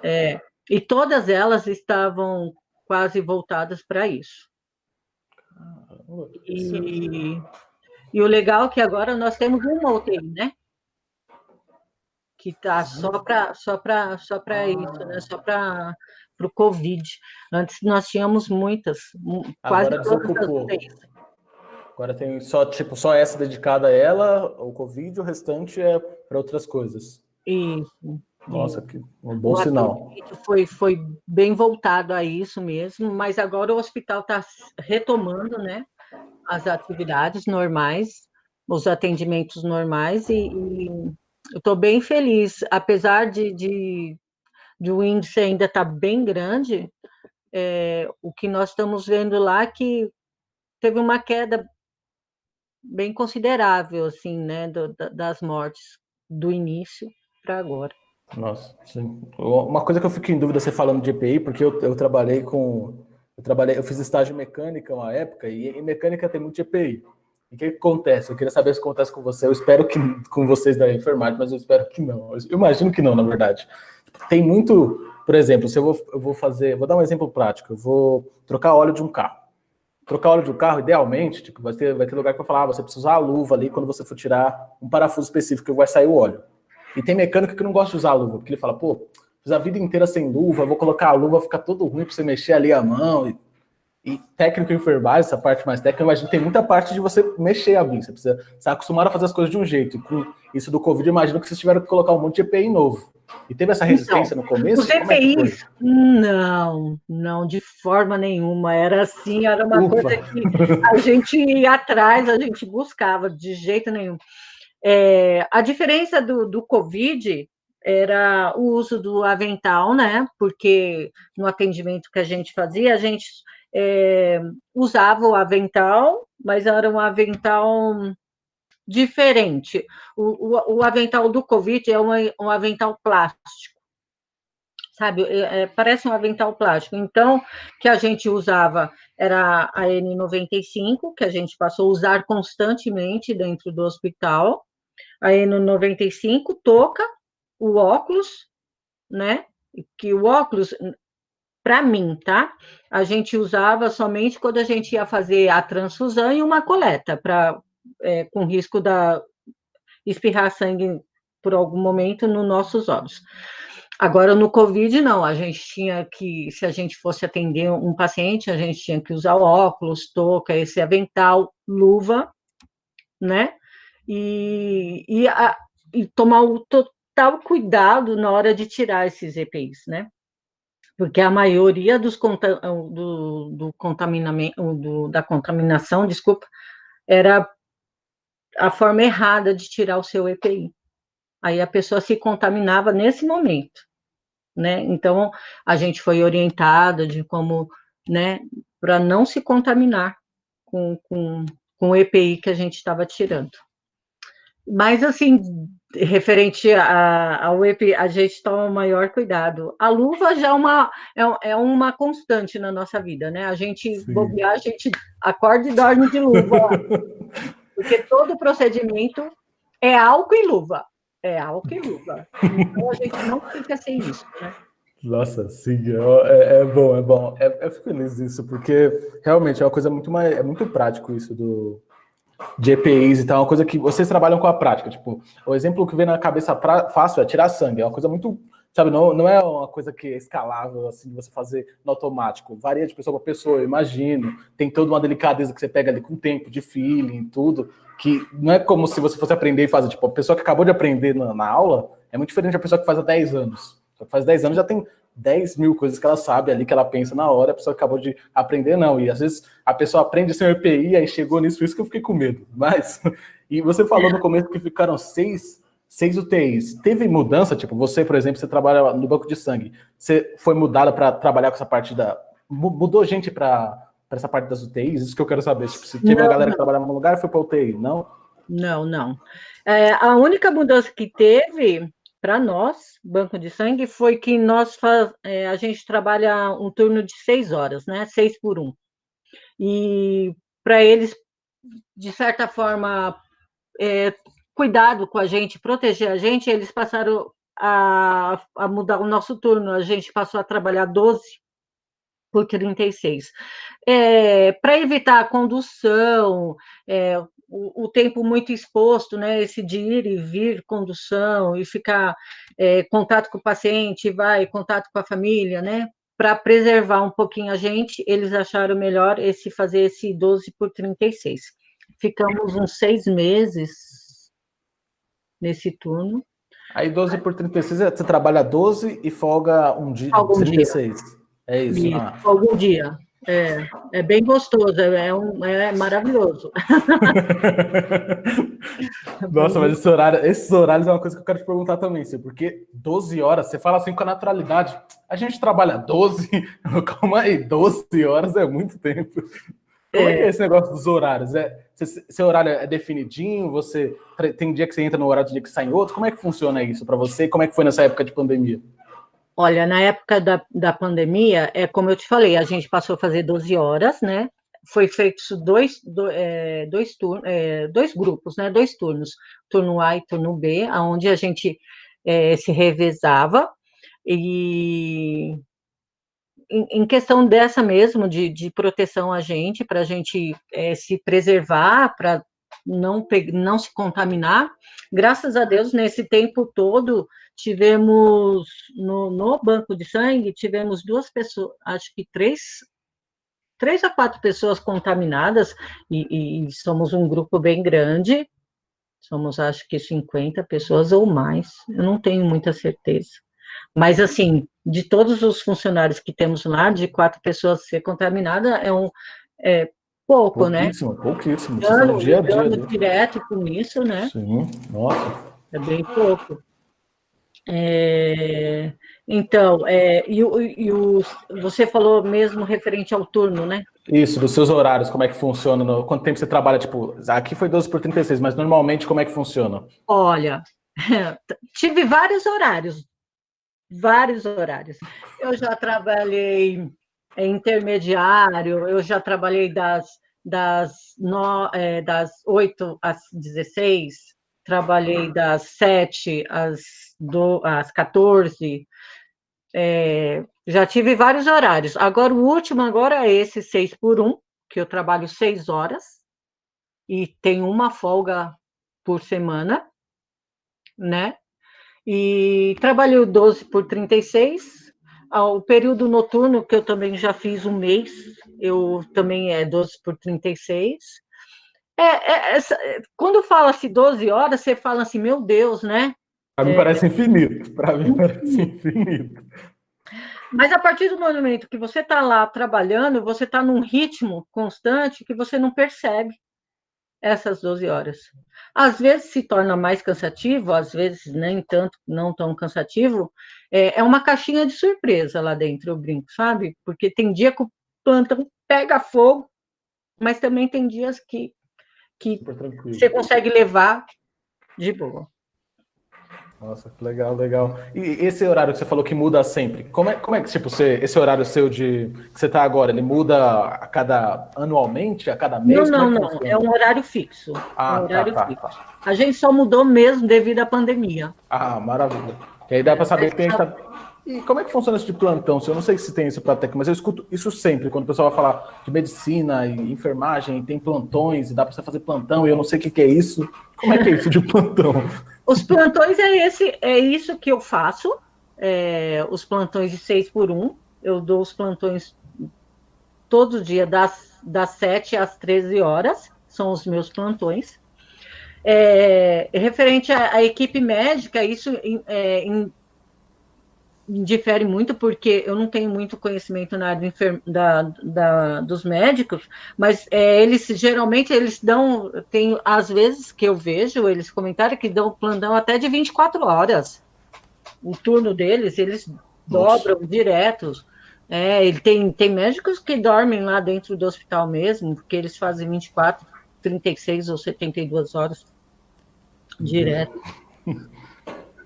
é, e todas elas estavam quase voltadas para isso. E, e o legal é que agora nós temos uma UTI, né? Que tá só para só para só para isso, né? Só para o COVID. Antes nós tínhamos muitas, quase agora todas desocupou. Agora tem só tipo só essa dedicada a ela, o Covid, o restante é para outras coisas. Isso. Nossa, que um bom o sinal. Foi, foi bem voltado a isso mesmo, mas agora o hospital está retomando né, as atividades normais, os atendimentos normais, e, e eu estou bem feliz, apesar de, de, de o índice ainda estar tá bem grande, é, o que nós estamos vendo lá é que teve uma queda bem considerável, assim, né, do, das mortes do início para agora. Nossa, sim. Uma coisa que eu fico em dúvida você falando de EPI, porque eu, eu trabalhei com. Eu trabalhei, eu fiz estágio em mecânica uma época, e em mecânica tem muito EPI. E o que, que, acontece? Eu queria saber se acontece com você. Eu espero que com vocês da enfermagem, mas eu espero que não. Eu imagino que não, na verdade. Tem muito, por exemplo, se eu vou, eu vou fazer, vou dar um exemplo prático, eu vou trocar óleo de um carro. Trocar óleo de carro, idealmente, tipo, vai ter, vai ter lugar que vai falar, ah, você precisa usar a luva ali quando você for tirar um parafuso específico que vai sair o óleo. E tem mecânico que não gosta de usar a luva, porque ele fala, pô, fiz a vida inteira sem luva, vou colocar a luva, fica todo ruim para você mexer ali a mão. E, e técnico enfermagem, essa parte mais técnica, imagina, tem muita parte de você mexer a vida. Você precisa estar acostumado a fazer as coisas de um jeito. E com isso do Covid, imagino que vocês tiveram que colocar um monte de EPI novo. E teve essa resistência então, no começo? Os EPIs, é não, não, de forma nenhuma. Era assim, era uma Ufa. coisa que a gente ia atrás, a gente buscava, de jeito nenhum. É, a diferença do, do Covid era o uso do avental, né? Porque no atendimento que a gente fazia, a gente é, usava o avental, mas era um avental diferente. O, o, o avental do Covid é um, um avental plástico, sabe? É, é, parece um avental plástico. Então, que a gente usava era a N95, que a gente passou a usar constantemente dentro do hospital, Aí no 95 toca o óculos, né? Que o óculos, para mim, tá? A gente usava somente quando a gente ia fazer a transfusão e uma coleta, para é, com risco da espirrar sangue por algum momento nos nossos olhos. Agora, no Covid, não, a gente tinha que, se a gente fosse atender um paciente, a gente tinha que usar óculos, touca, esse avental, luva, né? e, e, a, e tomar o total cuidado na hora de tirar esses EPIs, né? Porque a maioria dos do, do contaminamento, do, da contaminação, desculpa, era a forma errada de tirar o seu EPI. Aí a pessoa se contaminava nesse momento, né? Então a gente foi orientada de como, né, para não se contaminar com, com, com o EPI que a gente estava tirando. Mas, assim, referente ao EPI, a gente toma o maior cuidado. A luva já é uma, é, é uma constante na nossa vida, né? A gente Sim. bobear, a gente acorda e dorme de luva. porque todo procedimento é álcool e luva. É álcool e luva. Então a gente não fica sem isso, né? Nossa, sim, é, é, bom, é bom. É, eu fico feliz disso, porque realmente é uma coisa muito mais. É muito prático isso do, de EPIs e tal, é uma coisa que vocês trabalham com a prática. Tipo, o exemplo que vem na cabeça pra, fácil é tirar sangue. É uma coisa muito, sabe, não, não é uma coisa que é escalável, assim, de você fazer no automático. Varia de pessoa para pessoa, eu imagino. Tem toda uma delicadeza que você pega ali com tempo, de feeling, tudo, que não é como se você fosse aprender e fazer. Tipo, a pessoa que acabou de aprender na, na aula é muito diferente da pessoa que faz há 10 anos. A que faz 10 anos já tem 10 mil coisas que ela sabe ali, que ela pensa na hora, a pessoa acabou de aprender, não. E às vezes a pessoa aprende sem EPI, aí chegou nisso, isso que eu fiquei com medo. Mas, e você falou no começo que ficaram seis, seis UTIs. Teve mudança? Tipo, você, por exemplo, você trabalha no banco de sangue, você foi mudada para trabalhar com essa parte da. Mudou gente para essa parte das UTIs? Isso que eu quero saber. Tipo, se teve não, uma galera não. que trabalhava no lugar e foi para UTI, não? Não, não. É, a única mudança que teve para nós, banco de sangue, foi que nós faz, é, a gente trabalha um turno de seis horas, né? Seis por um. E para eles, de certa forma, é, cuidado com a gente, proteger a gente, eles passaram a, a mudar o nosso turno. A gente passou a trabalhar 12 por 36. É, para evitar a condução, é, o, o, tempo muito exposto, né? Esse de ir e vir, condução, e ficar é, contato com o paciente, vai, contato com a família, né? Para preservar um pouquinho a gente, eles acharam melhor esse fazer esse 12 por 36. Ficamos uns seis meses nesse turno. Aí 12 por 36, você trabalha 12 e folga um dia, Algum 36. Dia. É isso. isso ah. Algum dia. É, é bem gostoso, é, é, um, é maravilhoso. Nossa, mas esse horário, esses horários é uma coisa que eu quero te perguntar também, Sim, porque 12 horas, você fala assim com a naturalidade. A gente trabalha 12, calma aí, 12 horas é muito tempo. Como é, é que é esse negócio dos horários? É, seu horário é definidinho? Você tem dia que você entra no horário, dia que sai em outro? Como é que funciona isso para você? Como é que foi nessa época de pandemia? Olha, na época da, da pandemia, é como eu te falei, a gente passou a fazer 12 horas, né? Foi feito dois, do, é, dois, é, dois grupos, né? Dois turnos, turno A e turno B, onde a gente é, se revezava. E em, questão dessa mesmo, de, de proteção a gente, para a gente é, se preservar, para não, não se contaminar, graças a Deus, nesse tempo todo, tivemos no, no banco de sangue, tivemos duas pessoas, acho que três, três a quatro pessoas contaminadas, e, e somos um grupo bem grande, somos acho que 50 pessoas ou mais, eu não tenho muita certeza. Mas, assim, de todos os funcionários que temos lá, de quatro pessoas ser contaminada, é um é pouco, né? pouquíssimo, né? Pouquíssimo, pouquíssimo. Dia a dia, direto com isso, né? Sim, nossa. É bem pouco. É, então, é, e, e você falou mesmo referente ao turno, né? Isso, dos seus horários, como é que funciona? No, quanto tempo você trabalha? Tipo, aqui foi 12 por 36, mas normalmente como é que funciona? Olha, tive vários horários, vários horários. Eu já trabalhei intermediário, eu já trabalhei das, das, no, é, das 8 às 16, trabalhei das 7 às, do, às 14, é, já tive vários horários. Agora, o último agora é esse 6 por 1, que eu trabalho 6 horas e tenho uma folga por semana, né? E trabalho 12 por 36. O período noturno, que eu também já fiz um mês, eu também é 12 por 36. É, é, é, quando fala-se 12 horas, você fala assim, meu Deus, né? Para mim é, parece infinito. Para mim parece infinito. Mas a partir do momento que você está lá trabalhando, você está num ritmo constante que você não percebe essas 12 horas. Às vezes se torna mais cansativo, às vezes nem tanto, não tão cansativo. É, é uma caixinha de surpresa lá dentro, eu brinco, sabe? Porque tem dia que o plantão pega fogo, mas também tem dias que que você consegue levar de boa. Nossa, que legal, legal. E esse horário que você falou que muda sempre, como é, como é que, tipo, você, esse horário seu de que você está agora, ele muda a cada anualmente, a cada mês? Não, não, é não, é um horário fixo. Ah, é um tá, horário tá, fixo. Tá. A gente só mudou mesmo devido à pandemia. Ah, maravilha. E aí dá para saber que tem, tá, E como é que funciona esse de plantão? Eu não sei se tem isso para técnica, mas eu escuto isso sempre, quando o pessoal vai falar de medicina e enfermagem, tem plantões, e dá para você fazer plantão, e eu não sei o que, que é isso. Como é que é isso de plantão? Os plantões é esse, é isso que eu faço, é, os plantões de seis por um. Eu dou os plantões todo dia, das, das 7 às 13 horas, são os meus plantões. É, referente à, equipe médica, isso é, em, difere muito, porque eu não tenho muito conhecimento na área da, da, dos médicos, mas é, eles geralmente eles dão, tem às vezes que eu vejo eles comentarem que dão plantão até de 24 horas. O turno deles, eles Nossa. dobram diretos. É, ele tem, tem médicos que dormem lá dentro do hospital mesmo, porque eles fazem 24, 36 ou 72 horas direto.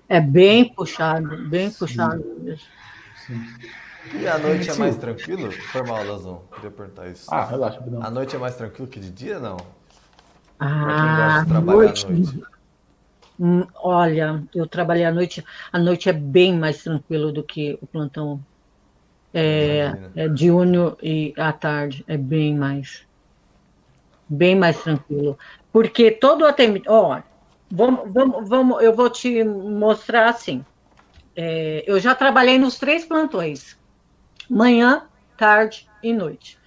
É bem puxado, bem Sim. puxado mesmo. E a noite é mais tranquilo? Foi mal, Lazão. Queria perguntar isso. Ah, relaxa, não. A noite é mais tranquilo que de dia, não? Ah, noite... noite. Hum, olha, eu trabalhei à noite. A noite é bem mais tranquilo do que o plantão é, é diurno e à tarde. É bem mais. Bem mais tranquilo. Porque todo o atendimento. Ó, Vamos, vamos, vamos, eu vou te mostrar assim. É, eu já trabalhei nos três plantões, manhã, tarde e noite.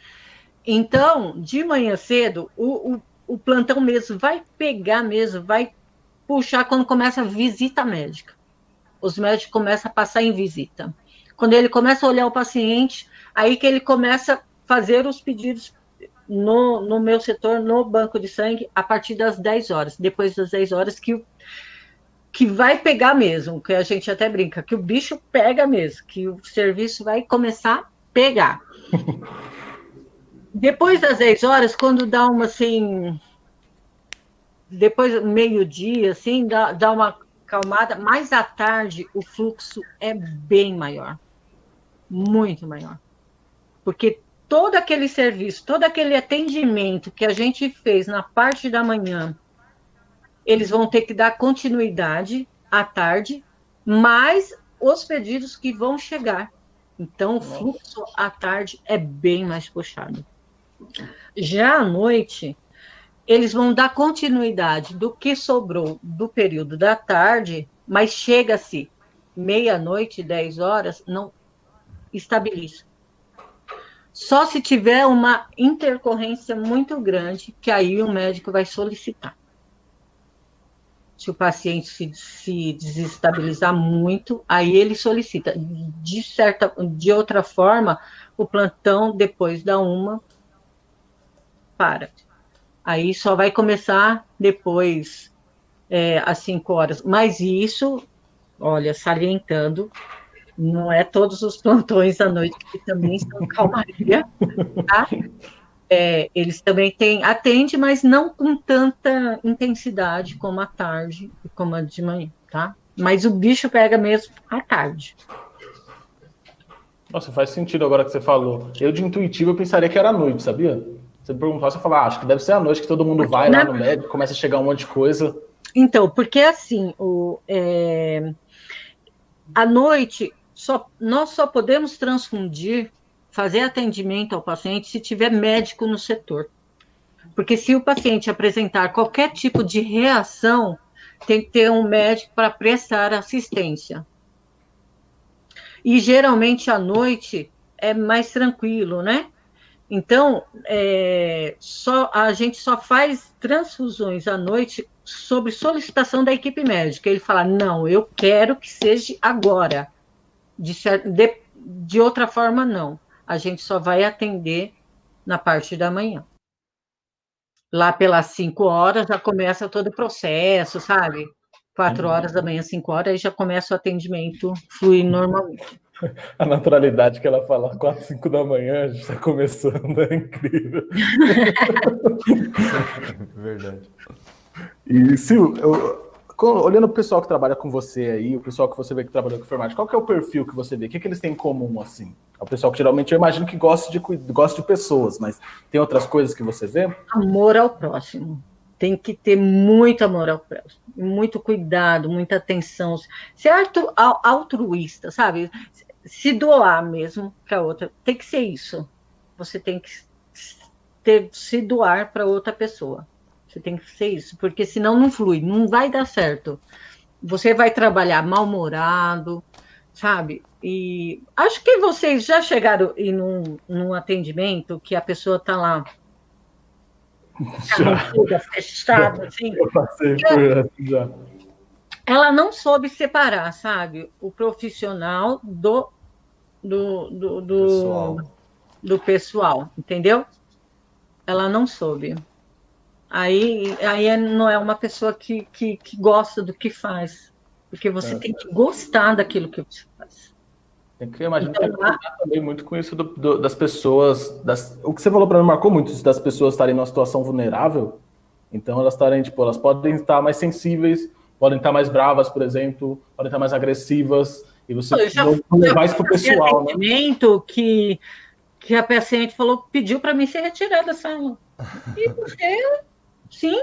Então, de manhã cedo, o, o, o plantão mesmo vai pegar mesmo, vai puxar quando começa a visita médica. Os médicos começam a passar em visita. Quando ele começa a olhar o paciente, aí que ele começa a fazer os pedidos no, no meu setor, no banco de sangue, a partir das 10 horas. Depois das 10 horas, que, que vai pegar mesmo, que a gente até brinca, que o bicho pega mesmo, que o serviço vai começar a pegar. Depois das 10 horas, quando dá uma assim. Depois, meio-dia, assim, dá, dá uma calmada, mais à tarde o fluxo é bem maior. Muito maior. Porque todo aquele serviço, todo aquele atendimento que a gente fez na parte da manhã, eles vão ter que dar continuidade à tarde, mais os pedidos que vão chegar. Então, o fluxo à tarde é bem mais puxado. Já à noite, eles vão dar continuidade do que sobrou do período da tarde, mas chega-se meia-noite, 10 horas, não estabiliza. Só se tiver uma intercorrência muito grande, que aí o médico vai solicitar. Se o paciente se, se desestabilizar muito, aí ele solicita. De certa, de outra forma, o plantão depois da uma para. Aí só vai começar depois é, às cinco horas. Mas isso, olha, salientando, não é todos os plantões à noite que também são calmaria, tá? É, eles também têm, atende, mas não com tanta intensidade como à tarde e como a de manhã, tá? Mas o bicho pega mesmo à tarde. Nossa, faz sentido agora que você falou. Eu, de intuitivo, eu pensaria que era à noite, sabia? Você perguntar, você fala, ah, acho que deve ser à noite que todo mundo vai lá no médico, começa a chegar um monte de coisa. Então, porque assim, o, é, à noite só, nós só podemos transfundir, fazer atendimento ao paciente se tiver médico no setor. Porque se o paciente apresentar qualquer tipo de reação, tem que ter um médico para prestar assistência. E geralmente à noite é mais tranquilo, né? Então, é, só, a gente só faz transfusões à noite sob solicitação da equipe médica. Ele fala: não, eu quero que seja agora. De, de, de outra forma, não. A gente só vai atender na parte da manhã. Lá pelas 5 horas já começa todo o processo, sabe? 4 uhum. horas da manhã, 5 horas, aí já começa o atendimento fluir normalmente. A naturalidade que ela fala 4, 5 da manhã, a gente está começando, é incrível. Verdade. E Sil, eu, olhando o pessoal que trabalha com você aí, o pessoal que você vê que trabalha com informática, qual que é o perfil que você vê? O que, que eles têm em comum, assim? É o pessoal que geralmente eu imagino que gosta de, gosta de pessoas, mas tem outras coisas que você vê? Amor ao próximo. tem que ter muito amor ao próximo, muito cuidado, muita atenção, ser altruísta, sabe? Se doar mesmo para outra, tem que ser isso. Você tem que ter, se doar para outra pessoa. Você tem que ser isso, porque senão não flui, não vai dar certo. Você vai trabalhar mal-humorado, sabe? E acho que vocês já chegaram em num, num atendimento que a pessoa está lá já. fechada, assim. Eu passei por essa já. Ela não soube separar, sabe, o profissional do do, do, do pessoal. do pessoal, entendeu? Ela não soube. Aí, aí não é uma pessoa que, que, que gosta do que faz, porque você é. tem que gostar daquilo que você faz. Tem que, imagino, então, tem que também muito com isso do, do, das pessoas. Das, o que você falou para mim marcou muito, isso das pessoas estarem numa situação vulnerável. Então elas estarem, tipo, elas podem estar mais sensíveis, podem estar mais bravas, por exemplo, podem estar mais agressivas, e você já, levar isso para o pessoal. Né? Que, que a paciente falou, pediu para mim ser retirada da sala. E você, sim,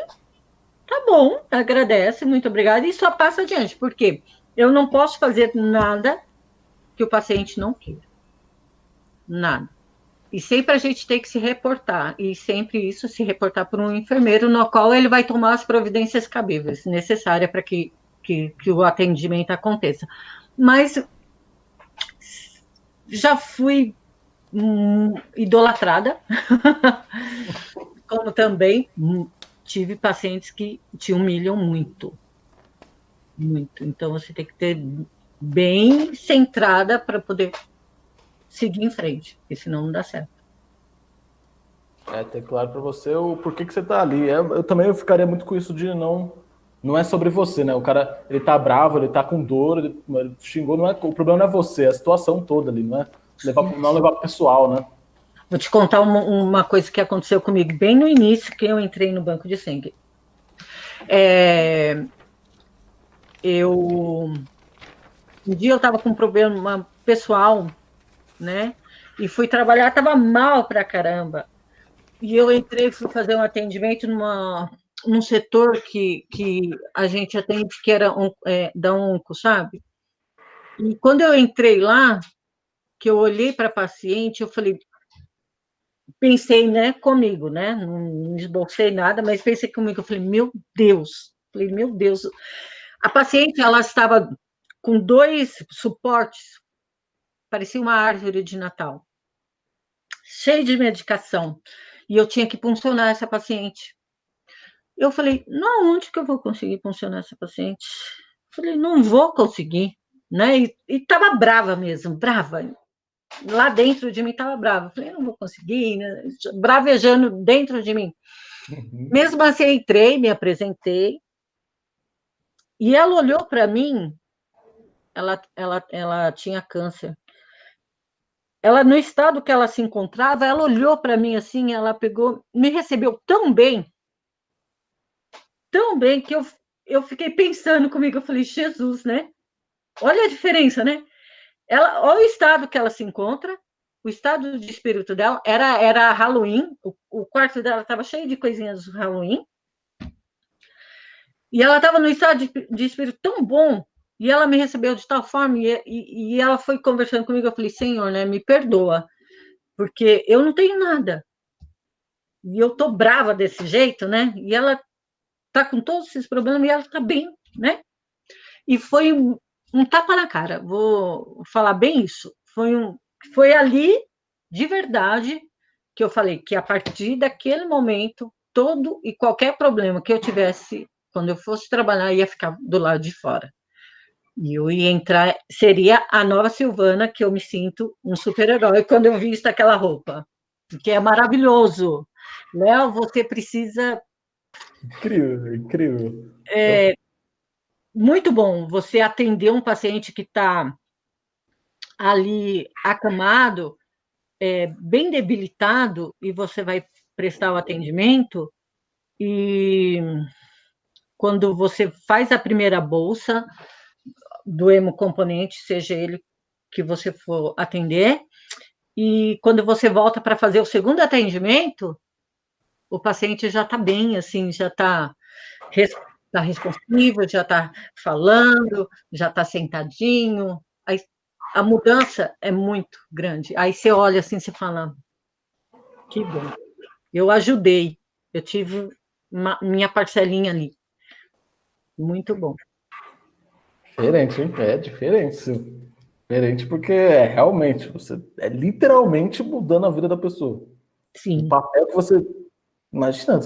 tá bom, agradece, muito obrigada, e só passa adiante, porque eu não posso fazer nada que o paciente não queira. Nada. E sempre a gente tem que se reportar, e sempre isso se reportar por um enfermeiro, no qual ele vai tomar as providências cabíveis necessárias para que, que, que o atendimento aconteça. Mas já fui hum, idolatrada, como também tive pacientes que te humilham muito. Muito. Então você tem que ter bem centrada para poder seguir em frente, porque senão não dá certo. É, ter claro para você o porquê que você está ali. Eu, eu, também eu ficaria muito com isso de não. Não é sobre você, né? O cara, ele tá bravo, ele tá com dor, ele, ele xingou, não é, o problema não é você, é a situação toda ali, não é levar, não levar pro pessoal, né? Vou te contar uma, uma, coisa que aconteceu comigo bem no início, que eu entrei no banco de sangue. É, eu um dia eu estava com um problema pessoal, né? E fui trabalhar, estava mal pra caramba. E eu entrei, fui fazer um atendimento numa, num setor que, que a gente atende, que era um, é, da ONCO, sabe? E quando eu entrei lá, que eu olhei para a paciente, eu falei, pensei, né, comigo, né? Não esbocei nada, mas pensei comigo, eu falei, meu Deus, falei, meu Deus. A paciente, ela estava com dois suportes, parecia uma árvore de Natal, cheio de medicação, e eu tinha que funcionar essa paciente. Eu falei, não, onde que eu vou conseguir funcionar essa paciente? Falei, não vou conseguir, né? E estava brava mesmo, brava. Lá dentro de mim estava brava. Falei, não vou conseguir, né? bravejando dentro de mim. Uhum. Mesmo assim, entrei, me apresentei, e ela olhou para mim ela, ela, ela tinha câncer. Ela, no estado que ela se encontrava, ela olhou para mim assim, ela pegou, me recebeu tão bem, tão bem, que eu, eu fiquei pensando comigo, eu falei, Jesus, né? Olha a diferença, né? Ela, olha o estado que ela se encontra, o estado de espírito dela era, era Halloween, o, o quarto dela estava cheio de coisinhas do Halloween, e ela estava no estado de, de espírito tão bom e ela me recebeu de tal forma, e, e, e, ela foi conversando comigo, eu falei, Senhor, né, me perdoa, porque eu não tenho nada. E eu tô brava desse jeito, né? E ela tá com todos esses problemas e ela tá bem, né? E foi um, tapa na cara, vou falar bem isso. Foi, um, foi ali, de verdade, que eu falei que a partir daquele momento, todo e qualquer problema que eu tivesse, quando eu fosse trabalhar, ia ficar do lado de fora. E eu ia entrar, seria a nova Silvana, que eu me sinto um super-herói quando eu visto aquela roupa. Porque é maravilhoso. Léo, você precisa. Incrível, incrível. É, muito bom você atender um paciente que está ali acamado, é, bem debilitado, e você vai prestar o atendimento, e quando você faz a primeira bolsa, do hemocomponente, seja ele que você for atender, e quando você volta para fazer o segundo atendimento, o paciente já está bem, assim, já está tá responsivo, já está falando, já está sentadinho. Aí, a mudança é muito grande. Aí você olha assim, você fala, que bom. Eu ajudei, eu tive uma, minha parcelinha ali. Muito bom. Diferente, hein? É diferente. Diferente porque é realmente, você é literalmente mudando a vida da pessoa. Sim. O papel que você. Imagina,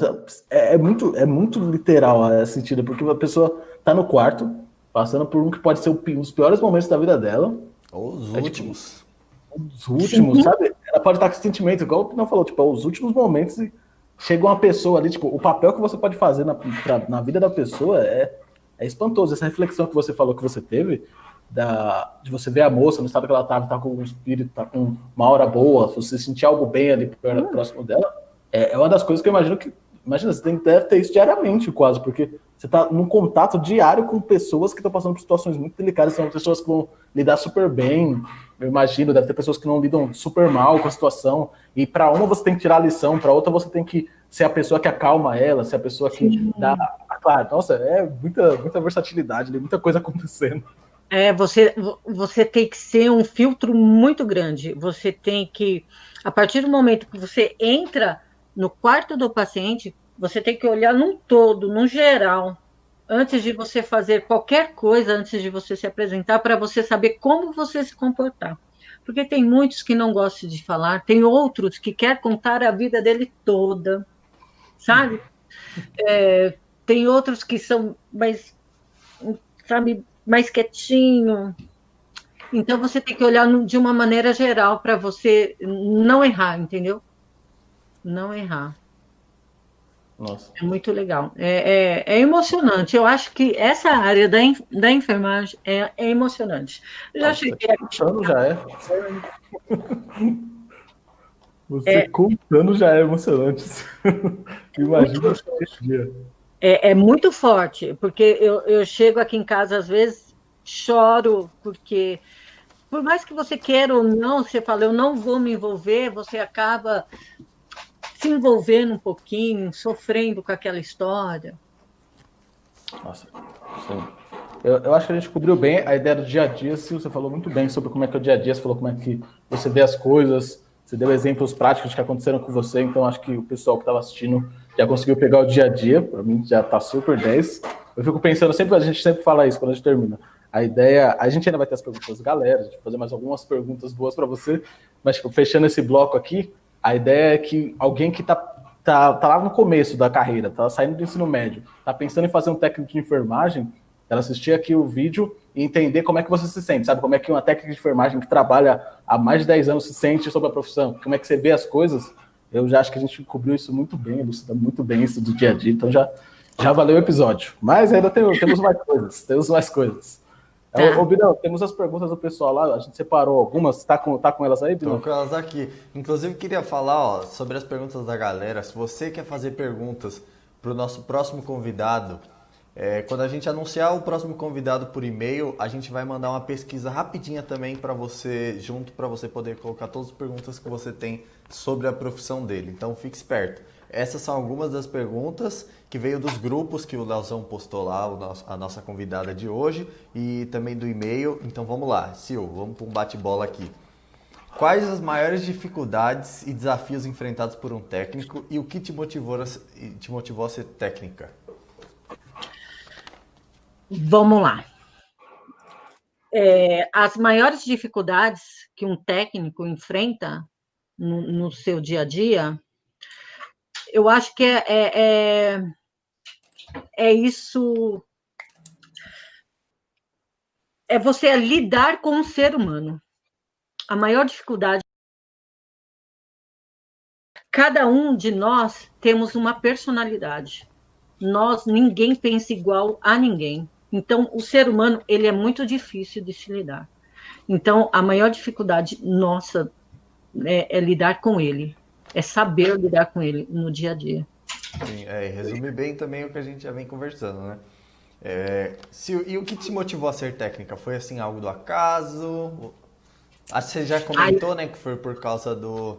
é, é muito, é muito literal a sentido, porque a pessoa tá no quarto, passando por um que pode ser os piores momentos da vida dela. Os é, tipo, últimos. Tipo, os últimos, sabe? Ela pode estar com sentimento, igual o não falou, tipo, é os últimos momentos e chega uma pessoa ali, tipo, o papel que você pode fazer na, pra, na vida da pessoa é, é espantoso. Essa reflexão que você falou que você teve, da, de você ver a moça no estado que ela estava, tá com um espírito, tá com uma hora boa, você sentir algo bem ali hum. próximo dela, é, é, uma das coisas que eu imagino que. Imagina, você tem, deve ter isso diariamente, quase, porque você está num contato diário com pessoas que estão passando por situações muito delicadas, são pessoas que vão lidar super bem, eu imagino, deve ter pessoas que não lidam super mal com a situação, e para uma você tem que tirar a lição, para outra você tem que ser a pessoa que acalma ela, ser a pessoa que Sim. dá. Claro, nossa, é muita, muita versatilidade, muita coisa acontecendo. É, você, você tem que ser um filtro muito grande. Você tem que, a partir do momento que você entra no quarto do paciente, você tem que olhar num todo, num geral, antes de você fazer qualquer coisa, antes de você se apresentar, para você saber como você se comportar. Porque tem muitos que não gostam de falar, tem outros que quer contar a vida dele toda, sabe? É, tem outros que são mais, sabe, mais quietinho. Então você tem que olhar de uma maneira geral para você não errar, entendeu? Não errar. Nossa. É muito legal. É, é, é, emocionante. Eu acho que essa área da, da enfermagem é, é emocionante. já Nossa, cheguei aqui. Já é. Você é, contando já é emocionante. Imagina esse dia. É, é muito forte, porque eu, eu chego aqui em casa, às vezes, choro, porque por mais que você queira ou não, você fala, eu não vou me envolver, você acaba se envolvendo um pouquinho, sofrendo com aquela história. Nossa, sim. Eu, eu, acho que a gente cobriu bem a ideia do dia a dia, se você falou muito bem sobre como é que é o dia a dia, você falou como é que você vê as coisas, você deu exemplos práticos que aconteceram com você, então acho que o pessoal que estava assistindo já conseguiu pegar o dia a dia, para mim já está super 10. Eu fico pensando sempre, a gente sempre fala isso quando a gente termina. A ideia, a gente ainda vai ter as perguntas da galera, de fazer mais algumas perguntas boas para você, mas tipo, fechando esse bloco aqui, a ideia é que alguém que está tá, tá lá no começo da carreira, está saindo do ensino médio, está pensando em fazer um técnico de enfermagem, ela assistir aqui o vídeo e entender como é que você se sente, sabe? Como é que uma técnica de enfermagem que trabalha há mais de 10 anos se sente sobre a profissão, como é que você vê as coisas eu já acho que a gente cobriu isso muito bem, elucida muito bem isso do dia a dia, então já, já valeu o episódio. Mas ainda tem, temos mais coisas, temos mais coisas. Tá. Ô, Birão, temos as perguntas do pessoal lá, a gente separou algumas, tá com, tá com elas aí, Birão? Tô com elas aqui. Inclusive, queria falar ó, sobre as perguntas da galera. Se você quer fazer perguntas para o nosso próximo convidado, é, quando a gente anunciar o próximo convidado por e-mail, a gente vai mandar uma pesquisa rapidinha também para você, junto para você poder colocar todas as perguntas que você tem sobre a profissão dele. Então fique esperto. Essas são algumas das perguntas que veio dos grupos que o Leozão postou lá, a nossa convidada de hoje, e também do e-mail. Então vamos lá, Sil, vamos para um bate-bola aqui. Quais as maiores dificuldades e desafios enfrentados por um técnico e o que te motivou a, te motivou a ser técnica? Vamos lá. É, as maiores dificuldades que um técnico enfrenta no, no seu dia a dia, eu acho que é, é, é, é isso. É você lidar com o ser humano. A maior dificuldade. Cada um de nós temos uma personalidade. Nós, ninguém pensa igual a ninguém. Então, o ser humano, ele é muito difícil de se lidar. Então, a maior dificuldade nossa é, é lidar com ele, é saber lidar com ele no dia a dia. Sim, é, resume bem também o que a gente já vem conversando, né? É, se, e o que te motivou a ser técnica? Foi assim algo do acaso? Que você já comentou, Ai, né, que foi por causa do.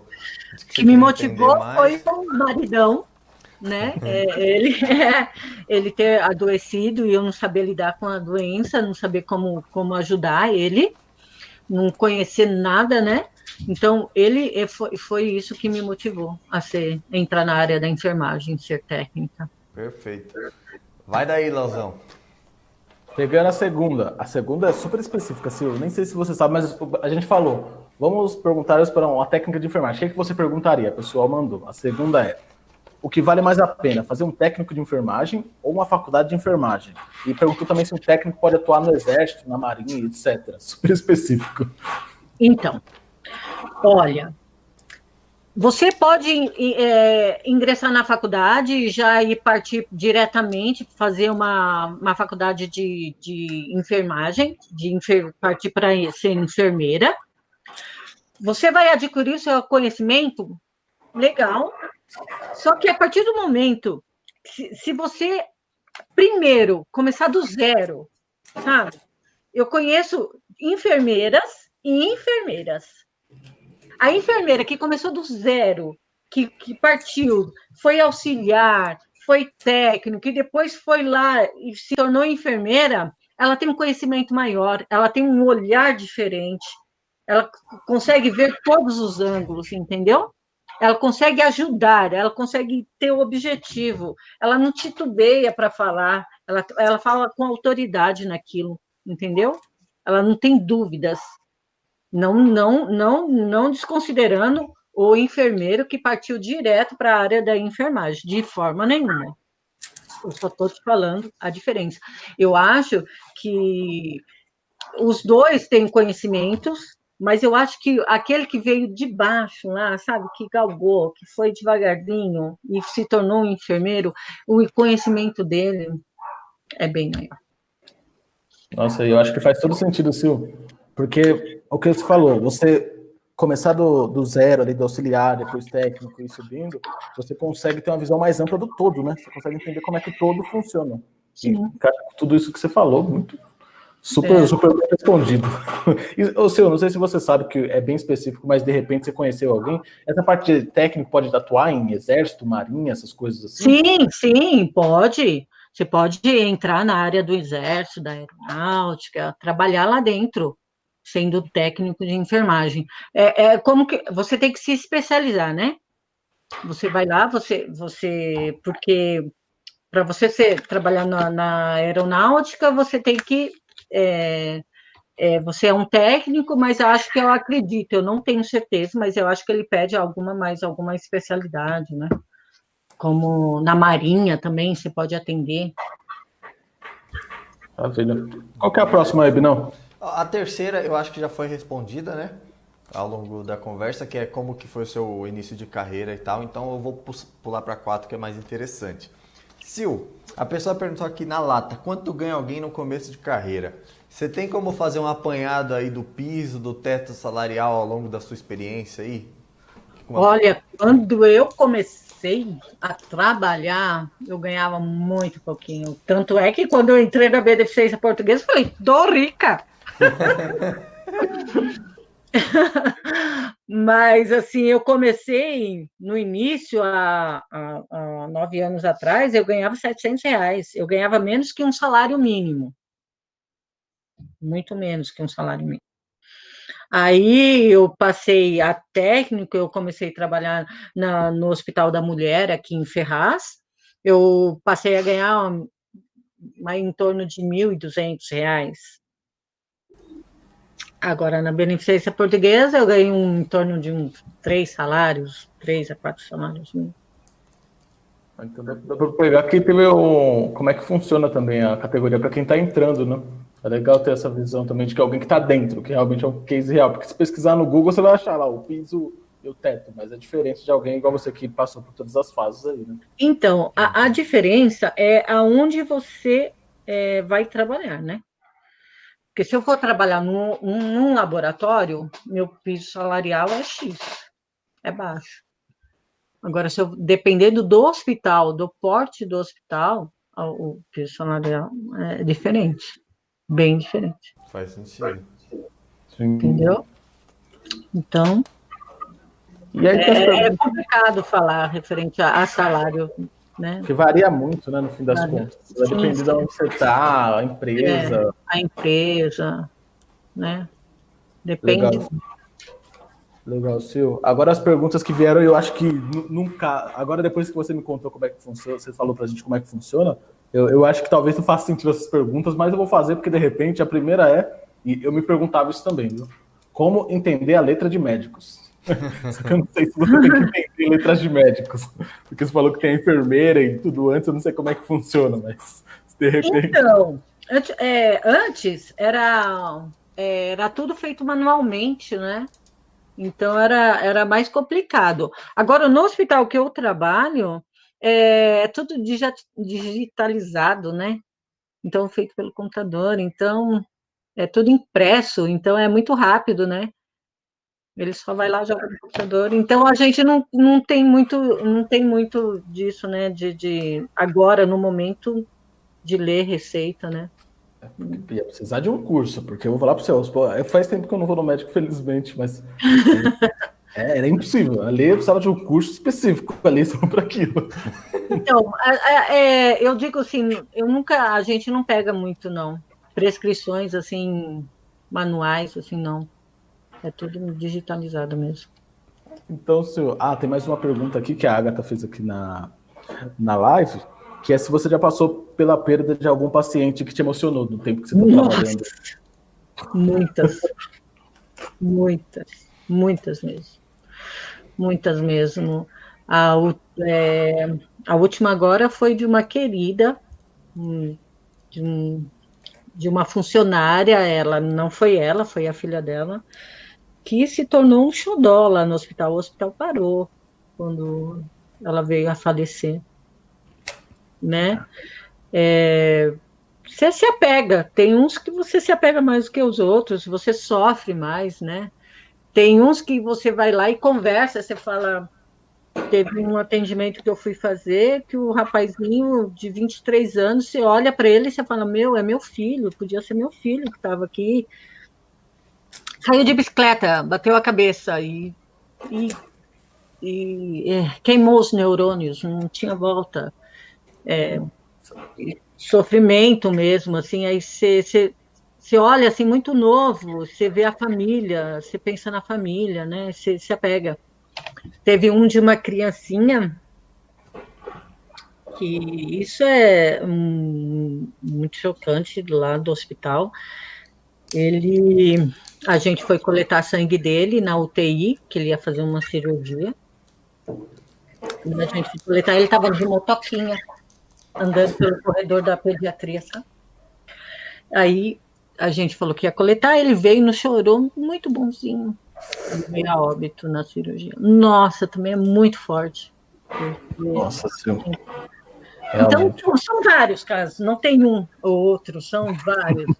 que, que me motivou foi o maridão né? É, ele, é, ele ter adoecido e eu não saber lidar com a doença, não saber como, como ajudar ele, não conhecer nada, né? Então, ele é, foi, foi isso que me motivou a ser entrar na área da enfermagem, ser técnica. Perfeito. Vai daí, Lauzão. Pegando a segunda. A segunda é super específica, Sil. Nem sei se você sabe, mas a gente falou. Vamos perguntar para uma técnica de enfermagem. O que, é que você perguntaria? O pessoal mandou. A segunda é: o que vale mais a pena, fazer um técnico de enfermagem ou uma faculdade de enfermagem? E perguntou também se um técnico pode atuar no exército, na marinha, etc. Super específico. Então, olha, você pode é, ingressar na faculdade e já ir partir diretamente, fazer uma, uma faculdade de, de enfermagem, de enfer, partir para ser enfermeira. Você vai adquirir o seu conhecimento legal, só que a partir do momento, se, se você primeiro começar do zero, sabe? Eu conheço enfermeiras e enfermeiras a enfermeira que começou do zero, que, que partiu, foi auxiliar, foi técnico, e depois foi lá e se tornou enfermeira, ela tem um conhecimento maior, ela tem um olhar diferente, ela consegue ver todos os ângulos, entendeu? Ela consegue ajudar, ela consegue ter o objetivo, ela não titubeia para falar, ela, ela fala com autoridade naquilo, entendeu? Ela não tem dúvidas. Não, não, não, não desconsiderando o enfermeiro que partiu direto para a área da enfermagem, de forma nenhuma. Eu só estou te falando a diferença. Eu acho que os dois têm conhecimentos, mas eu acho que aquele que veio de baixo lá, sabe, que galgou, que foi devagarzinho e se tornou um enfermeiro, o conhecimento dele é bem maior. Nossa, eu acho que faz todo sentido, Sil. Porque o que você falou, você começar do, do zero ali, do auxiliar, depois técnico e subindo, você consegue ter uma visão mais ampla do todo, né? Você consegue entender como é que o todo funciona. Sim. E, tudo isso que você falou, muito super, é. super bem respondido. E, o seu, não sei se você sabe que é bem específico, mas de repente você conheceu alguém. Essa parte de técnico pode atuar em exército, marinha, essas coisas assim? Sim, sim, pode. Você pode entrar na área do exército, da aeronáutica, trabalhar lá dentro sendo técnico de enfermagem. É, é, como que você tem que se especializar, né? Você vai lá, você, você, porque para você ser, trabalhar na, na, aeronáutica, você tem que é, é, você é um técnico, mas eu acho que eu acredito, eu não tenho certeza, mas eu acho que ele pede alguma mais alguma especialidade, né? Como na marinha também você pode atender. Maravilha. Qual que é a próxima, Ebnão? A terceira eu acho que já foi respondida, né? Ao longo da conversa, que é como que foi o seu início de carreira e tal. Então eu vou pular para quatro, que é mais interessante. Sil, a pessoa perguntou aqui na lata, quanto ganha alguém no começo de carreira? Você tem como fazer um apanhado aí do piso, do teto salarial ao longo da sua experiência aí? Olha, quando eu comecei a trabalhar, eu ganhava muito pouquinho. Tanto é que quando eu entrei na Beneficência Portuguesa, eu falei, tô rica. Mas, assim, eu comecei no início, há, há, há, nove anos atrás, eu ganhava 700 reais. Eu ganhava menos que um salário mínimo. Muito menos que um salário mínimo. Aí eu passei a técnico, eu comecei a trabalhar na, no Hospital da Mulher, aqui em Ferraz. Eu passei a ganhar em torno de R$ 1.200 Agora, na beneficência portuguesa, eu ganho um, em torno de uns três salários, três a quatro salários. Ah, então dá, dá para pegar aqui um, como é que funciona também a categoria para quem está entrando, né? É legal ter essa visão também de que alguém que está dentro, que realmente é um case real. Porque se pesquisar no Google, você vai achar lá o piso e o teto, mas é diferente de alguém igual você que passou por todas as fases aí, né? Então, a, a diferença é aonde você é, vai trabalhar, né? Porque se eu for trabalhar num, num laboratório, meu piso salarial é X, é baixo. Agora, se eu dependendo do hospital, do porte do hospital, o piso salarial é diferente, bem diferente. Faz sentido. Entendeu? Então, é, é, complicado falar referente a, a salário né? Que varia muito, né, no fim das varia. contas. Vai depender de onde você está, a empresa. É, a empresa, né? Depende. Legal. Legal, Sil. Agora as perguntas que vieram, eu acho que nunca. Agora, depois que você me contou como é que funciona, você falou pra gente como é que funciona, eu, eu acho que talvez não faça sentido essas perguntas, mas eu vou fazer, porque de repente a primeira é, e eu me perguntava isso também, viu? Como entender a letra de médicos? eu não sei se você tem que entender letras de médicos, porque você falou que tem enfermeira e tudo antes, eu não sei como é que funciona, mas de repente. Então, antes, é, antes era, é, era tudo feito manualmente, né? Então era, era mais complicado. Agora, no hospital que eu trabalho, é, é tudo digitalizado, né? Então, feito pelo computador, então é tudo impresso, então é muito rápido, né? Ele só vai lá joga no computador. Então a gente não, não tem muito não tem muito disso, né? De, de agora no momento de ler receita, né? Ia precisar de um curso, porque eu vou falar para você, faz tempo que eu não vou no médico, felizmente, mas é, era impossível. Ali eu precisava de um curso específico ali só para aquilo. Então, é, é, eu digo assim, eu nunca, a gente não pega muito, não. Prescrições assim, manuais, assim, não. É tudo digitalizado mesmo. Então, senhor. Ah, tem mais uma pergunta aqui que a Agatha fez aqui na, na live que é se você já passou pela perda de algum paciente que te emocionou no tempo que você está trabalhando. Muitas. muitas. Muitas mesmo. Muitas mesmo. A, é, a última agora foi de uma querida, hum, de, um, de uma funcionária, ela não foi ela, foi a filha dela, que se tornou um xodó lá no hospital. O hospital parou quando ela veio a falecer né? É, você se apega, tem uns que você se apega mais do que os outros, você sofre mais, né? Tem uns que você vai lá e conversa, você fala. Teve um atendimento que eu fui fazer, que o rapazinho de 23 anos, você olha para ele e você fala: Meu, é meu filho, podia ser meu filho que estava aqui. Saiu de bicicleta, bateu a cabeça e, e, e é, queimou os neurônios, não tinha volta é, sofrimento mesmo, assim, aí você, olha assim muito novo, você vê a família, você pensa na família, né? Você se apega. Teve um de uma criancinha que isso é um, muito chocante lá do hospital. Ele, a gente foi coletar sangue dele na UTI, que ele ia fazer uma cirurgia. Quando a gente foi coletar, ele estava de motoquinha andando pelo corredor da pediatria, sabe? Aí a gente falou que ia coletar, ele veio no chorou, muito bonzinho. Ele veio a óbito na cirurgia. Nossa, também é muito forte. Nossa Senhora. Então, são vários casos, não tem um ou outro, são vários.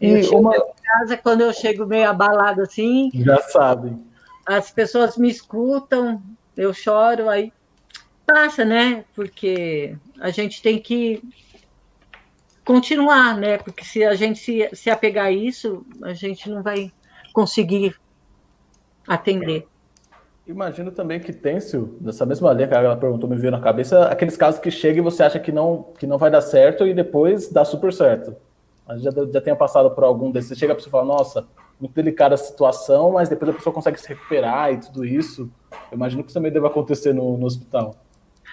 E eu uma... em casa, quando eu chego meio abalado assim. Já sabem. As pessoas me escutam, eu choro, aí passa, né? Porque a gente tem que continuar, né? Porque se a gente se, se apegar a isso, a gente não vai conseguir atender. Imagino também que tem, Sil, dessa mesma linha que ela perguntou, me veio na cabeça, aqueles casos que chega e você acha que não, que não vai dar certo e depois dá super certo. A gente já, já tenha passado por algum desses, você chega para você falar, nossa, muito delicada a situação, mas depois a pessoa consegue se recuperar e tudo isso. Eu imagino que isso também deve acontecer no, no hospital.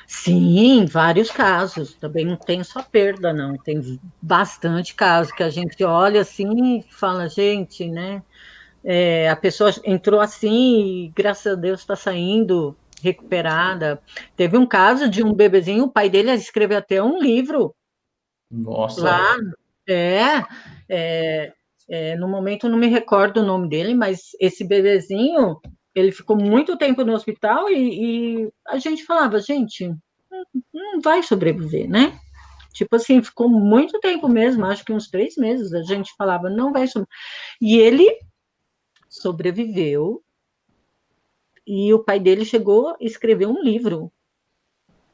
Sim, vários casos. Também não tem só perda, não. Tem bastante casos que a gente olha assim e fala, gente, né? É, a pessoa entrou assim e, graças a Deus, está saindo recuperada. Teve um caso de um bebezinho, o pai dele escreveu até um livro. Nossa! Lá, é, é, é, no momento não me recordo o nome dele, mas esse bebezinho ele ficou muito tempo no hospital e, e a gente falava, gente, não vai sobreviver, né? Tipo assim, ficou muito tempo mesmo, acho que uns três meses, a gente falava, não vai sobreviver. E ele sobreviveu, e o pai dele chegou a escrever um livro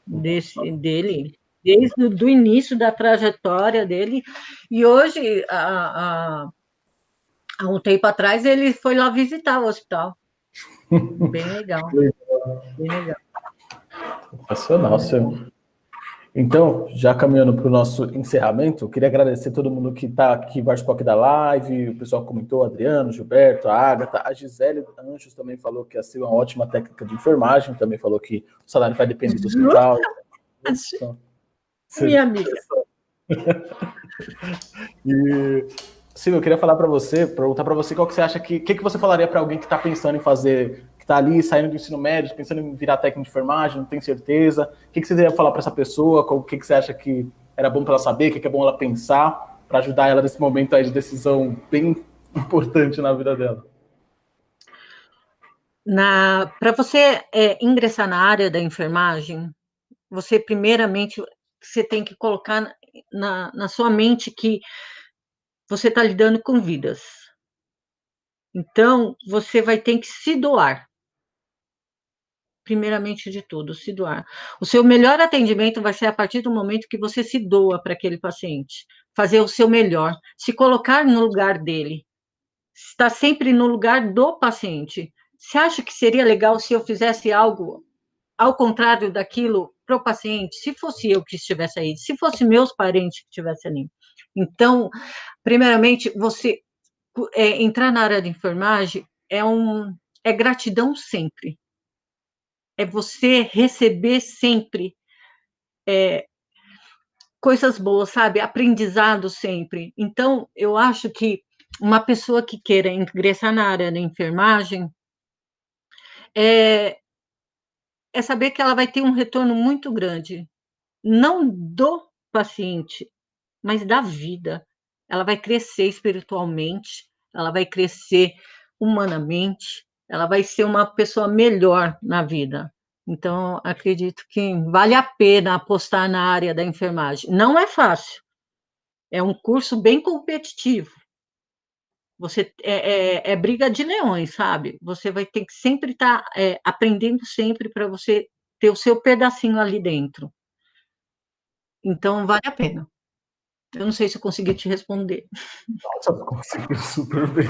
desse, dele, desde o início da trajetória dele, e hoje, há, há um tempo atrás, ele foi lá visitar o hospital. Bem legal. Bem legal. Sensacional, seu. Então, já caminhando para o nosso encerramento, queria agradecer todo mundo que está aqui, participou aqui da live, o pessoal que comentou, Adriano, Gilberto, a Agatha, a Gisele Anjos também falou que ia ser uma ótima técnica de enfermagem, também falou que o salário vai depender do hospital. Então, Minha amiga. e, Silvio, eu queria falar para você, perguntar para você qual que você acha que, que, que você falaria para alguém que está pensando em fazer que está ali saindo do ensino médio, pensando em virar técnico de enfermagem, não tem certeza. O que, que você ia falar para essa pessoa? O que, que você acha que era bom para ela saber? O que, que é bom ela pensar para ajudar ela nesse momento aí de decisão bem importante na vida dela? Para você é, ingressar na área da enfermagem, você primeiramente você tem que colocar na, na sua mente que você está lidando com vidas. Então, você vai ter que se doar primeiramente de tudo, se doar. O seu melhor atendimento vai ser a partir do momento que você se doa para aquele paciente, fazer o seu melhor, se colocar no lugar dele, estar sempre no lugar do paciente. Você acha que seria legal se eu fizesse algo ao contrário daquilo para o paciente? Se fosse eu que estivesse aí, se fosse meus parentes que estivessem ali. Então, primeiramente, você é, entrar na área de enfermagem é um é gratidão sempre é você receber sempre é, coisas boas, sabe? Aprendizado sempre. Então, eu acho que uma pessoa que queira ingressar na área da enfermagem é, é saber que ela vai ter um retorno muito grande, não do paciente, mas da vida. Ela vai crescer espiritualmente, ela vai crescer humanamente, ela vai ser uma pessoa melhor na vida. Então, acredito que vale a pena apostar na área da enfermagem. Não é fácil, é um curso bem competitivo. Você é, é, é briga de leões, sabe? Você vai ter que sempre estar tá, é, aprendendo sempre para você ter o seu pedacinho ali dentro. Então, vale a pena. Eu não sei se eu consegui te responder. Nossa, conseguiu super bem.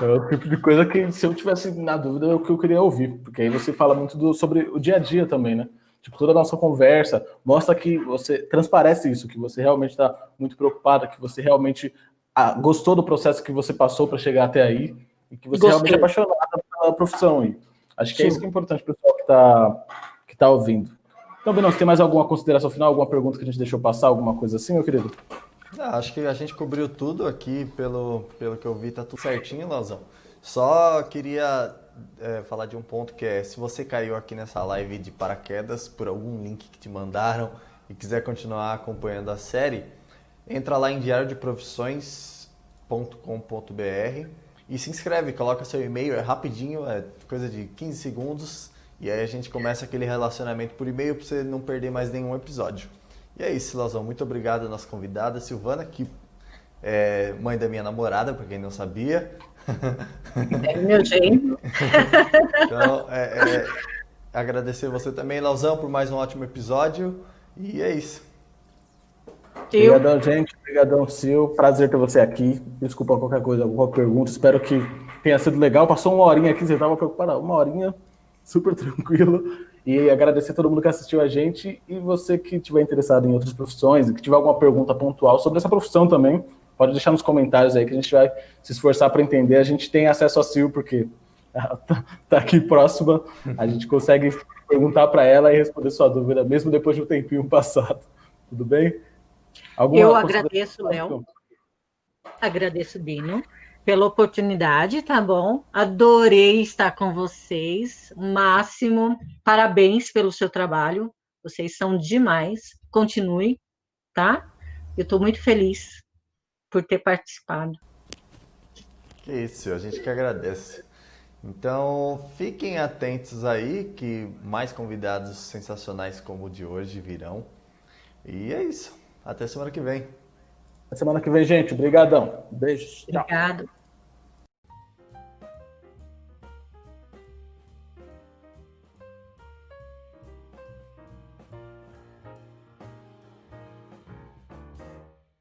É o tipo de coisa que, se eu tivesse na dúvida, é o que eu queria ouvir. Porque aí você fala muito do, sobre o dia a dia também, né? Tipo, toda a nossa conversa mostra que você transparece isso, que você realmente está muito preocupada, que você realmente gostou do processo que você passou para chegar até aí e que você Gostei. realmente é apaixonada pela profissão. E acho que Sim. é isso que é importante para o pessoal que está que tá ouvindo. Então, Benão, você tem mais alguma consideração final, alguma pergunta que a gente deixou passar, alguma coisa assim, meu querido? Ah, acho que a gente cobriu tudo aqui, pelo, pelo que eu vi, tá tudo certinho, Lauzão. Só queria é, falar de um ponto que é, se você caiu aqui nessa live de paraquedas por algum link que te mandaram e quiser continuar acompanhando a série, entra lá em diariodeprofissões.com.br e se inscreve, coloca seu e-mail, é rapidinho, é coisa de 15 segundos e aí a gente começa aquele relacionamento por e-mail para você não perder mais nenhum episódio. E é isso, Lazão. Muito obrigado à nossa convidada, Silvana, que é mãe da minha namorada, para quem não sabia. É meu jeito. então, é, é, agradecer você também, Lauzão, por mais um ótimo episódio. E é isso. Obrigadão, gente. Obrigadão, Sil. Prazer ter você aqui. Desculpa qualquer coisa, alguma pergunta. Espero que tenha sido legal. Passou uma horinha aqui, você estava preocupado? Uma horinha super tranquilo. E agradecer a todo mundo que assistiu a gente e você que estiver interessado em outras profissões que tiver alguma pergunta pontual sobre essa profissão também, pode deixar nos comentários aí que a gente vai se esforçar para entender. A gente tem acesso a Sil porque ela tá, tá aqui próxima, a gente consegue perguntar para ela e responder sua dúvida, mesmo depois de um tempinho passado. Tudo bem? Alguma Eu agradeço, Léo. Agradeço, Dino pela oportunidade, tá bom? Adorei estar com vocês. Máximo, parabéns pelo seu trabalho. Vocês são demais. Continue, tá? Eu estou muito feliz por ter participado. Que isso, a gente que agradece. Então, fiquem atentos aí que mais convidados sensacionais como o de hoje virão. E é isso. Até semana que vem. Até semana que vem, gente. Obrigadão. Beijos. Obrigado.